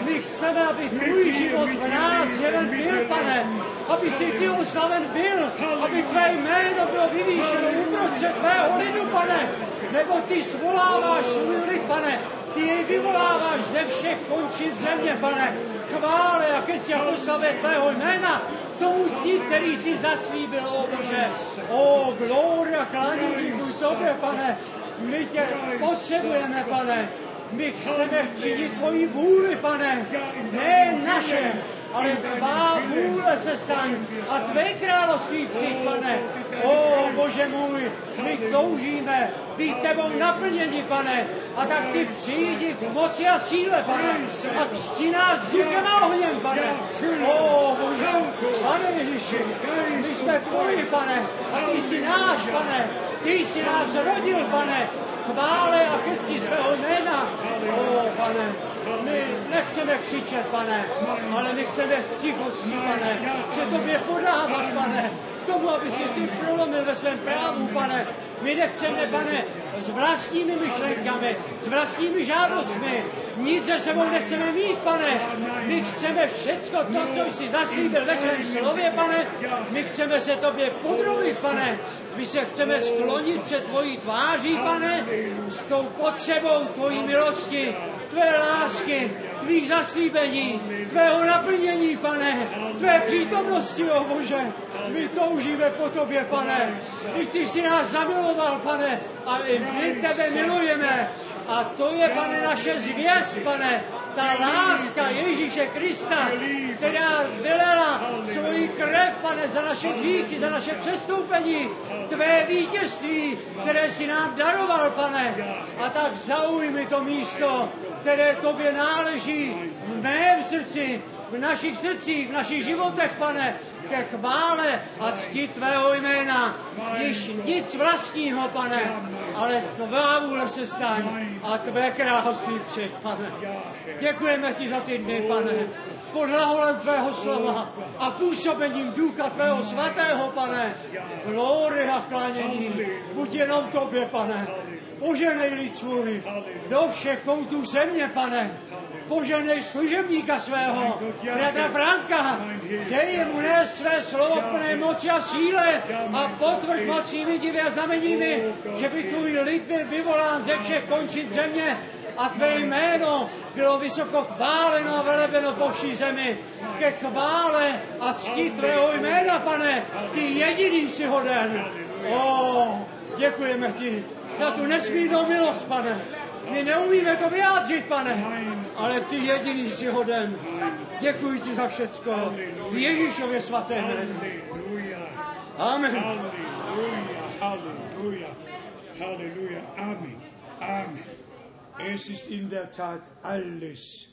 My chceme, aby tvůj život v nás jeden byl, pane. Aby si ty oslaven byl, aby tvé jméno bylo vyvýšeno uprostřed tvého lidu, pane. Nebo ty svoláváš svůj lid, pane. Ty jej vyvoláváš ze všech končin země, pane. Chvále a keci a poslavě tvého jména k tomu dní, který jsi zaslíbil, o Bože. O, gloria, klanění buď tobě, pane. My tě potřebujeme, pane. My chceme činit tvoji vůli, pane. Ne naše, ale tvá vůle se staň a tvé království přijď, pane. O Bože můj, my toužíme být tebou naplněni, pane. A tak ty přijdi v moci a síle, pane. A křti nás duchem a ohněm, pane. O Bože, pane Ježíši, my jsme tvoji, pane. A ty jsi náš, pane. Ty jsi nás rodil, pane. Chvále a keci svého jména. O, pane, my nechceme křičet, pane, ale my chceme tichosti, pane, se tobě podávat, pane, k tomu, aby si ty prolomil ve svém právu, pane. My nechceme, pane, s vlastními myšlenkami, s vlastními žádostmi, nic se sebou nechceme mít, pane. My chceme všecko to, co jsi zaslíbil ve svém slově, pane. My chceme se tobě podrobit, pane. My se chceme sklonit před tvojí tváří, pane, s tou potřebou tvojí milosti, tvé lásky, tvých zaslíbení, tvého naplnění, pane, tvé přítomnosti, o Bože. My toužíme po tobě, pane. I ty jsi nás zamiloval, pane, a i my tebe milujeme. A to je, pane, naše zvěst, pane, ta láska Ježíše Krista, která vylela svoji krev, pane, za naše hříchy, za naše přestoupení, tvé vítězství, které si nám daroval, pane. A tak zaujmi to místo, které tobě náleží v mém srdci, v našich srdcích, v našich životech, pane, ke chvále a cti tvého jména. Již nic vlastního, pane, ale tvá vůle se staň a tvé království přijď, pane. Děkujeme ti za ty dny, pane, pod hlavolem tvého slova a působením ducha tvého svatého, pane. Glory a klánění, buď jenom tobě, pane. Poženej lid svůj do všech koutů země, pane. Poženej služebníka svého, bratra Branka, dej jemu nést své slovo plné moci a síle a potvrď mocími divy a znameními, že by tvůj lid byl vyvolán ze všech končit země a tvé jméno bylo vysoko chváleno a velebeno po vší zemi. Ke chvále a cti tvého jména, pane, ty jediný si hoden. O, děkujeme ti za tu nesmírnou milost, pane. My neumíme to vyjádřit, pane, ale ty jediný si hoden. Děkuji ti za všecko. V Ježíšově svaté jméno. Amen. Halleluja, Halleluja, Halleluja, Amen, Amen. Es ist in der Tat alles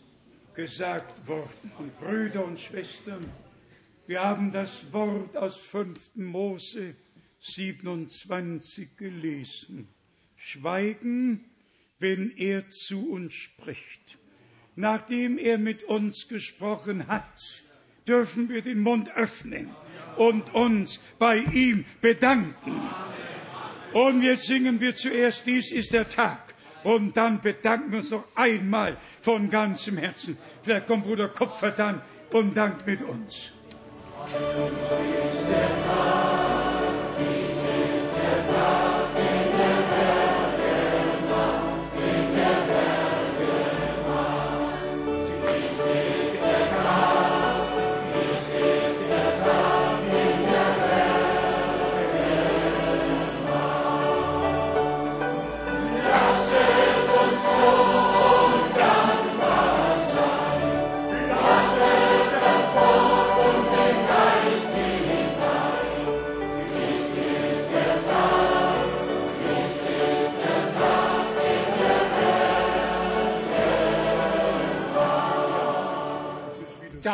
gesagt worden. Und Brüder und Schwestern, wir haben das Wort aus 5. Mose 27 gelesen. Schweigen, wenn er zu uns spricht. Nachdem er mit uns gesprochen hat, dürfen wir den Mund öffnen und uns bei ihm bedanken. Und jetzt singen wir zuerst, dies ist der Tag. Und dann bedanken wir uns noch einmal von ganzem Herzen. Vielleicht kommt Bruder Kupfer dann und dankt mit uns.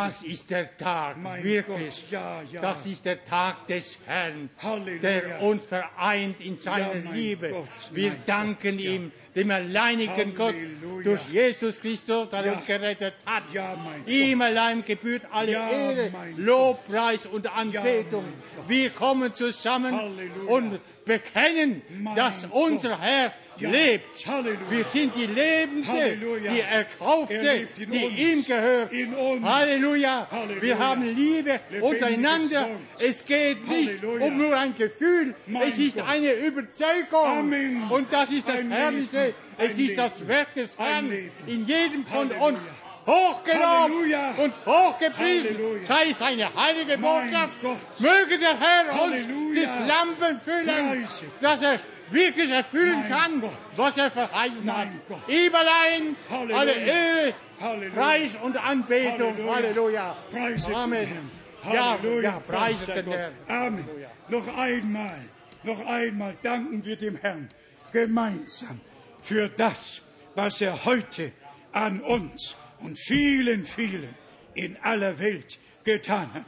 Das ist der Tag, Mein wirklich. Gott, ja, ja. Das ist der Tag des Herrn, Halleluja. der uns vereint in seiner Ja, Liebe. Gott, Wir danken Gott, ihm, dem alleinigen Gott, Halleluja. durch Jesus Christus, der uns gerettet hat. Gott. ihm allein gebührt alle Ehre, Lobpreis und Anbetung. Gott. Wir kommen zusammen Halleluja. und bekennen, Mein dass Gott. unser Herr Ja. lebt. Halleluja. Wir sind die Lebende, Halleluja. die Erkaufte, Er die uns. ihm gehört. In uns. Halleluja. Halleluja. Wir haben Liebe Lebendiges untereinander. Es geht nicht um nur ein Gefühl. Mein es ist Gott. eine Überzeugung. Amen. Und das ist das Ein Herrliche. Leben. Es Ein ist das Leben. Werk des Herrn in jedem von uns. Hochgelobt Halleluja. und hochgepriesen Halleluja. sei seine heilige Botschaft. Möge der Herr uns Halleluja. das Lampen füllen, dass er wirklich erfüllen Mein kann, Gott. was er verheißen hat. Mein Gott. Ihm allein Halleluja. alle Ehre, Halleluja. Preis und Anbetung. Halleluja. Halleluja. Amen. Ja, Halleluja. ja, preise der den Herrn. Amen. Noch einmal, noch einmal danken wir dem Herrn gemeinsam für das, was er heute an uns und vielen, vielen in aller Welt getan hat.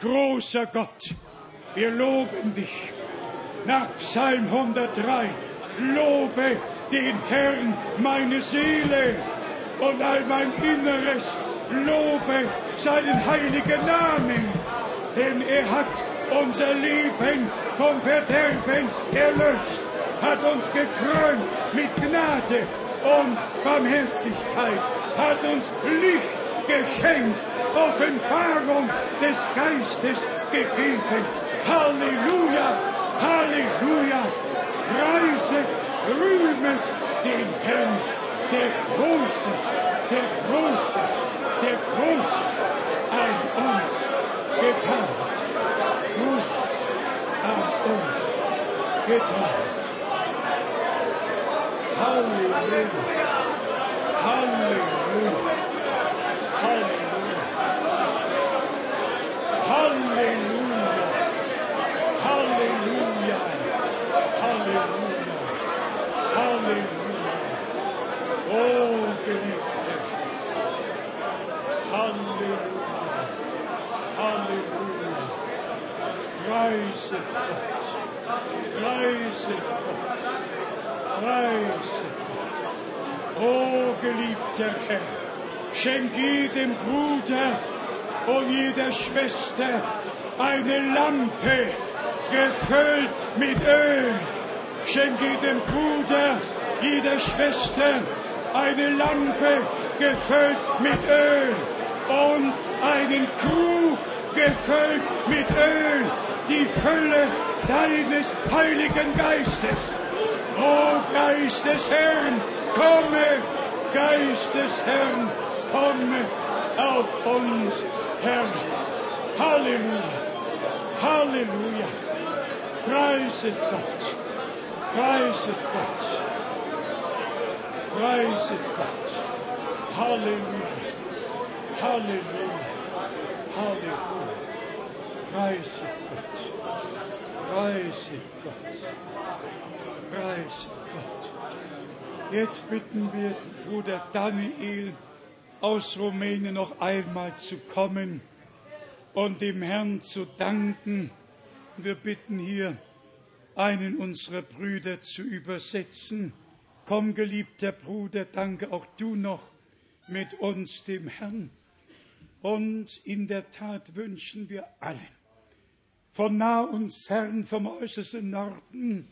Großer Gott, wir loben dich. Nach Psalm 103, lobe den Herrn meine Seele und all mein Inneres lobe seinen heiligen Namen, denn er hat unser Leben vom Verderben erlöst, hat uns gekrönt mit Gnade und Barmherzigkeit, hat uns Licht geschenkt, Offenbarung des Geistes gegeben. Halleluja, Halleluja, preiset, rühmet den Herrn, der Großes, der Großes, der Großes an uns getan hat. Großes an uns getan hat. Halleluja, Halleluja, Halleluja, Halleluja, Halleluja, Halleluja, Halleluja. Oh, geliebter Halleluja, Halleluja. Preise Gott, preise Gott, preise Gott. Oh, geliebter Herr, schenk jedem Bruder und jeder Schwester eine Lampe gefüllt mit Öl. Schenk jedem Bruder jeder Schwester eine Lampe gefüllt mit Öl und einen Krug gefüllt mit Öl, die Fülle deines Heiligen Geistes. O Geist des Herrn, komme, Geist des Herrn, komme! Auf uns, Herr. Halleluja, Halleluja. Preiset Gott, preiset Gott, preiset Gott. Halleluja, Halleluja, Halleluja. Preiset Gott, preiset Gott, preiset Gott. Jetzt bitten wir Bruder Daniel aus Rumänien noch einmal zu kommen und dem Herrn zu danken. Wir bitten hier einen unserer Brüder zu übersetzen. Komm, geliebter Bruder, danke auch du noch mit uns dem Herrn. Und in der Tat wünschen wir allen, von nah und fern, vom äußersten Norden,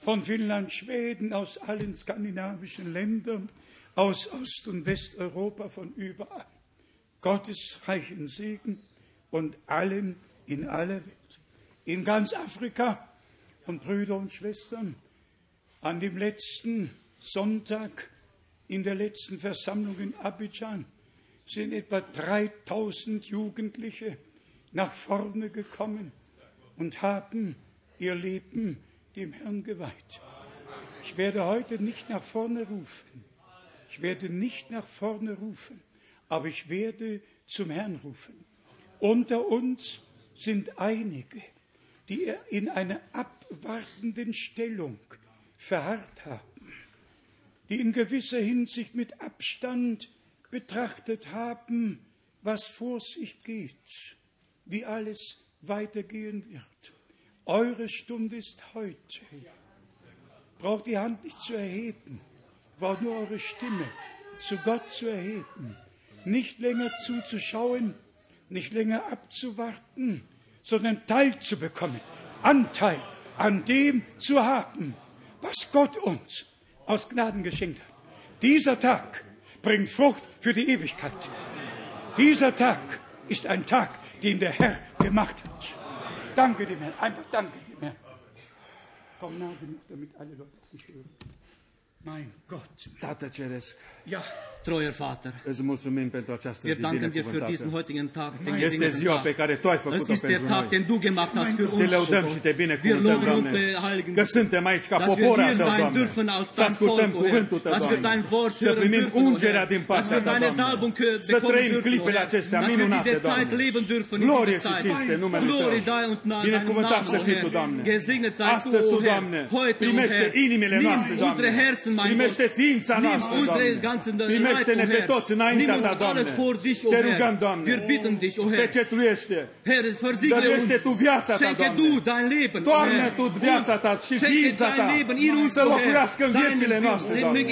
von Finnland, Schweden, aus allen skandinavischen Ländern, aus Ost- und Westeuropa, von überall. Gottes reichen Segen und allen in aller Welt. In ganz Afrika und Brüder und Schwestern, an dem letzten Sonntag in der letzten Versammlung in Abidjan sind etwa 3000 Jugendliche nach vorne gekommen und haben ihr Leben dem Herrn geweiht. Ich werde heute nicht nach vorne rufen. Ich werde nicht nach vorne rufen, aber ich werde zum Herrn rufen. Unter uns sind einige, die in einer abwartenden Stellung verharrt haben, die in gewisser Hinsicht mit Abstand betrachtet haben, was vor sich geht, wie alles weitergehen wird. Eure Stunde ist heute. Braucht die Hand nicht zu erheben, braucht nur eure Stimme zu Gott zu erheben, nicht länger zuzuschauen, nicht länger abzuwarten, sondern teilzubekommen, Anteil an dem zu haben, was Gott uns aus Gnaden geschenkt hat. Dieser Tag bringt Frucht für die Ewigkeit. Dieser Tag ist ein Tag, den der Herr gemacht hat. Danke dem Herrn, einfach danke dem Herrn. Komm nah genug, damit alle Leute mich hören. Mein Gott. Tată Ceresc. Ja. Treuer Vater. Îți mulțumim pentru această zi binecuvântată. Este ziua pe care Tu ai făcut-o pentru noi. Te lăudăm și Te binecuvântăm, Doamne, că suntem aici ca poporul Tău, Doamne, să ascultăm cuvântul Tău, Doamne, să primim ungerea din partea Ta, Doamne, să trăim clipele acestea minunate, Doamne. Glorie și cinste numele Tău. Binecuvântat să fii Tu, Doamne. Astăzi Tu, Doamne, primește inimile noastre, Doamne primește ființa noastră, Doamne. Primește-ne pe toți înaintea Ta, Doamne. Te rugăm, Doamne, pecetluiește. Dăruiește Tu viața Ta, Doamne. Toarnă Tu viața Ta și ființa Ta să locuiască în viețile noastre, Doamne.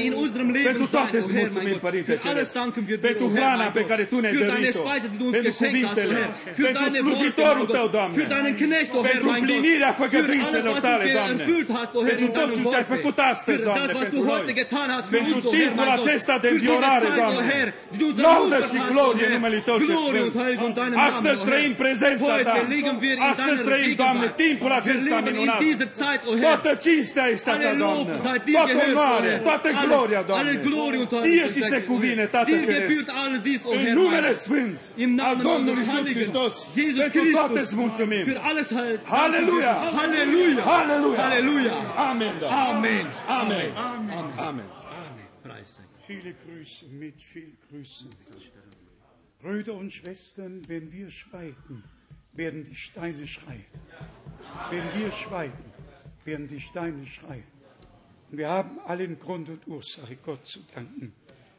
Pentru toate îți mulțumim, Părinte Ceresc. Pentru hrana pe care Tu ne-ai dăruit-o. Pentru cuvintele. Pentru slujitorul Tău, Doamne. Pentru împlinirea făcătuințelor Tale, Doamne. Pentru tot ce ai făcut astăzi, Doamne. Pentru noi. Pentru timpul acesta de înviorare, Doamne, laudă și glorie în numele Tău ce sfânt. Astăzi trăim prezența Ta. Astăzi trăim, Doamne, timpul acesta minunat. Toată cinstea este a Ta, Doamne. Toată onoarea, toată gloria, Doamne. Ție ți se cuvine, Tată Ceresc. În numele Sfânt al Domnului Iisus Hristos, pentru toate îți mulțumim. Aleluia! Aleluia! Aleluia! Aleluia! Amen! Amen! Amen! Amen. Amen! Amen. Amen. Preis sei. Viele Grüße mit, viele Grüße mit. Brüder und Schwestern, wenn wir schweigen, werden die Steine schreien. Wenn wir schweigen, werden die Steine schreien. Und wir haben allen Grund und Ursache, Gott zu danken.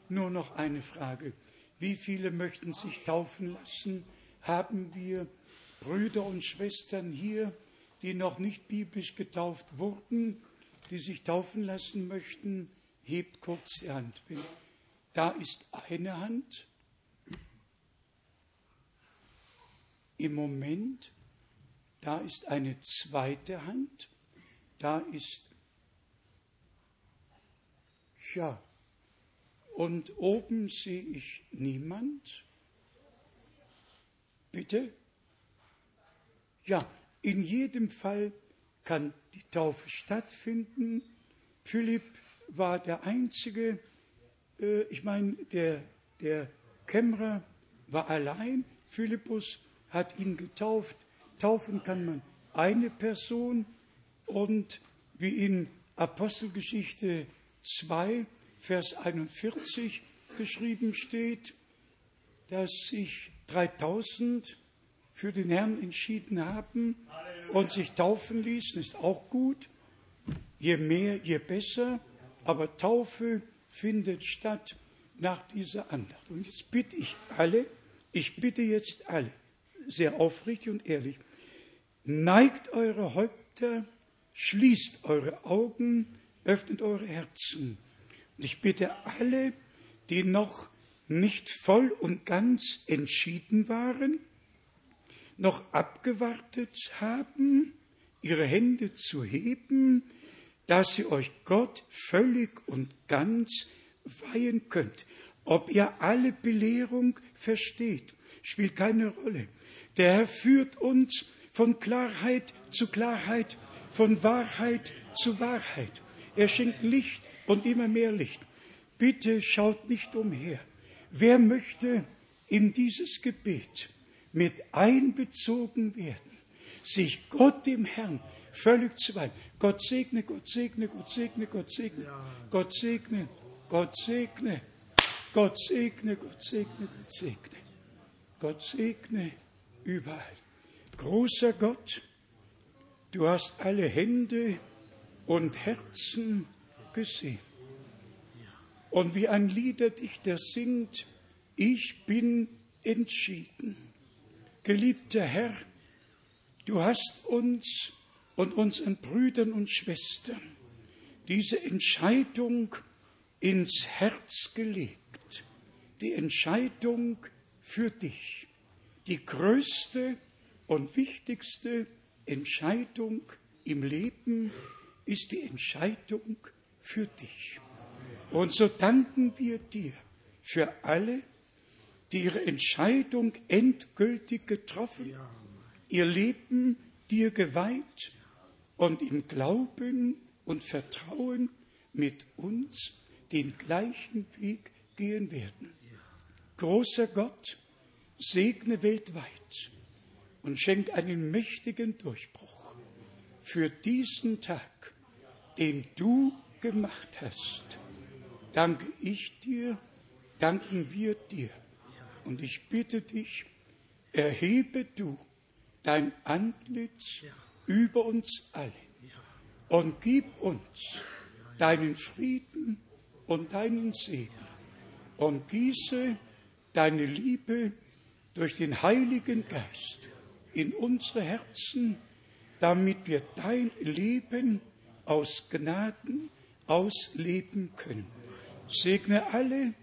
Nur noch eine Frage. Wie viele möchten sich taufen lassen? Haben wir Brüder und Schwestern hier, die noch nicht biblisch getauft wurden, die sich taufen lassen möchten? Hebt kurz die Hand. Da ist eine Hand. Im Moment, da ist eine zweite Hand. Da ist Ja. Und oben sehe ich niemand. Bitte? Ja, in jedem Fall kann die Taufe stattfinden. Philipp war der Einzige, äh, ich meine, der, der Kämmerer war allein. Philippus hat ihn getauft. Taufen kann man eine Person und wie in Apostelgeschichte 2, Vers 41 geschrieben steht, dass sich 3000 für den Herrn entschieden haben und sich taufen ließen, ist auch gut. Je mehr, je besser. Aber Taufe findet statt nach dieser Andacht. Und jetzt bitte ich alle, ich bitte jetzt alle, sehr aufrichtig und ehrlich, neigt eure Häupter, schließt eure Augen, öffnet eure Herzen. Und ich bitte alle, die noch nicht voll und ganz entschieden waren, noch abgewartet haben, ihre Hände zu heben, dass ihr euch Gott völlig und ganz weihen könnt. Ob ihr alle Belehrung versteht, spielt keine Rolle. Der Herr führt uns von Klarheit zu Klarheit, von Wahrheit zu Wahrheit. Er schenkt Licht und immer mehr Licht. Bitte schaut nicht umher. Wer möchte in dieses Gebet mit einbezogen werden, sich Gott dem Herrn völlig zu weihen. Gott segne, Gott segne, Gott segne, Gott segne. Gott segne, Gott segne, Gott segne, Gott segne, Gott segne, Gott segne überall. Großer Gott, du hast alle Hände und Herzen gesehen. Und wie ein Lieder dich der singt, ich bin entschieden. Geliebter Herr, du hast uns und unseren Brüdern und Schwestern diese Entscheidung ins Herz gelegt. Die Entscheidung für dich. Die größte und wichtigste Entscheidung im Leben ist die Entscheidung für dich. Und so danken wir dir für alle, die ihre Entscheidung endgültig getroffen, ihr Leben dir geweiht und im Glauben und Vertrauen mit uns den gleichen Weg gehen werden. Großer Gott, segne weltweit und schenk einen mächtigen Durchbruch für diesen Tag, den du gemacht hast. Danke ich dir, danken wir dir. Und ich bitte dich, erhebe du dein Antlitz über uns alle. Und gib uns deinen Frieden und deinen Segen. Und gieße deine Liebe durch den Heiligen Geist in unsere Herzen, damit wir dein Leben aus Gnaden ausleben können. Segne alle,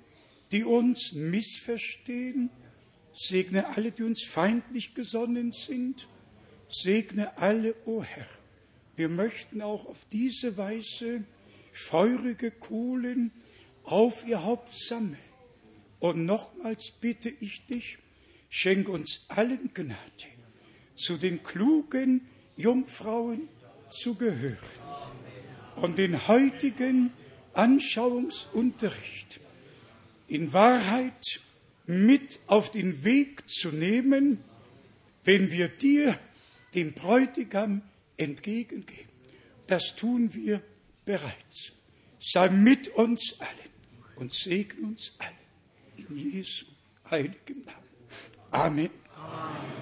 die uns missverstehen, segne alle, die uns feindlich gesonnen sind, segne alle, o oh Herr. Wir möchten auch auf diese Weise feurige Kohlen auf ihr Haupt sammeln. Und nochmals bitte ich dich, schenk uns allen Gnade, zu den klugen Jungfrauen zu gehören und den heutigen Anschauungsunterricht in Wahrheit mit auf den Weg zu nehmen, wenn wir dir, dem Bräutigam, entgegengehen. Das tun wir bereits. Sei mit uns allen und segne uns alle. In Jesu heiligem Namen. Amen. Amen.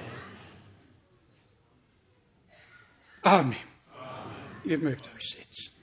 Amen. Ihr mögt euch setzen.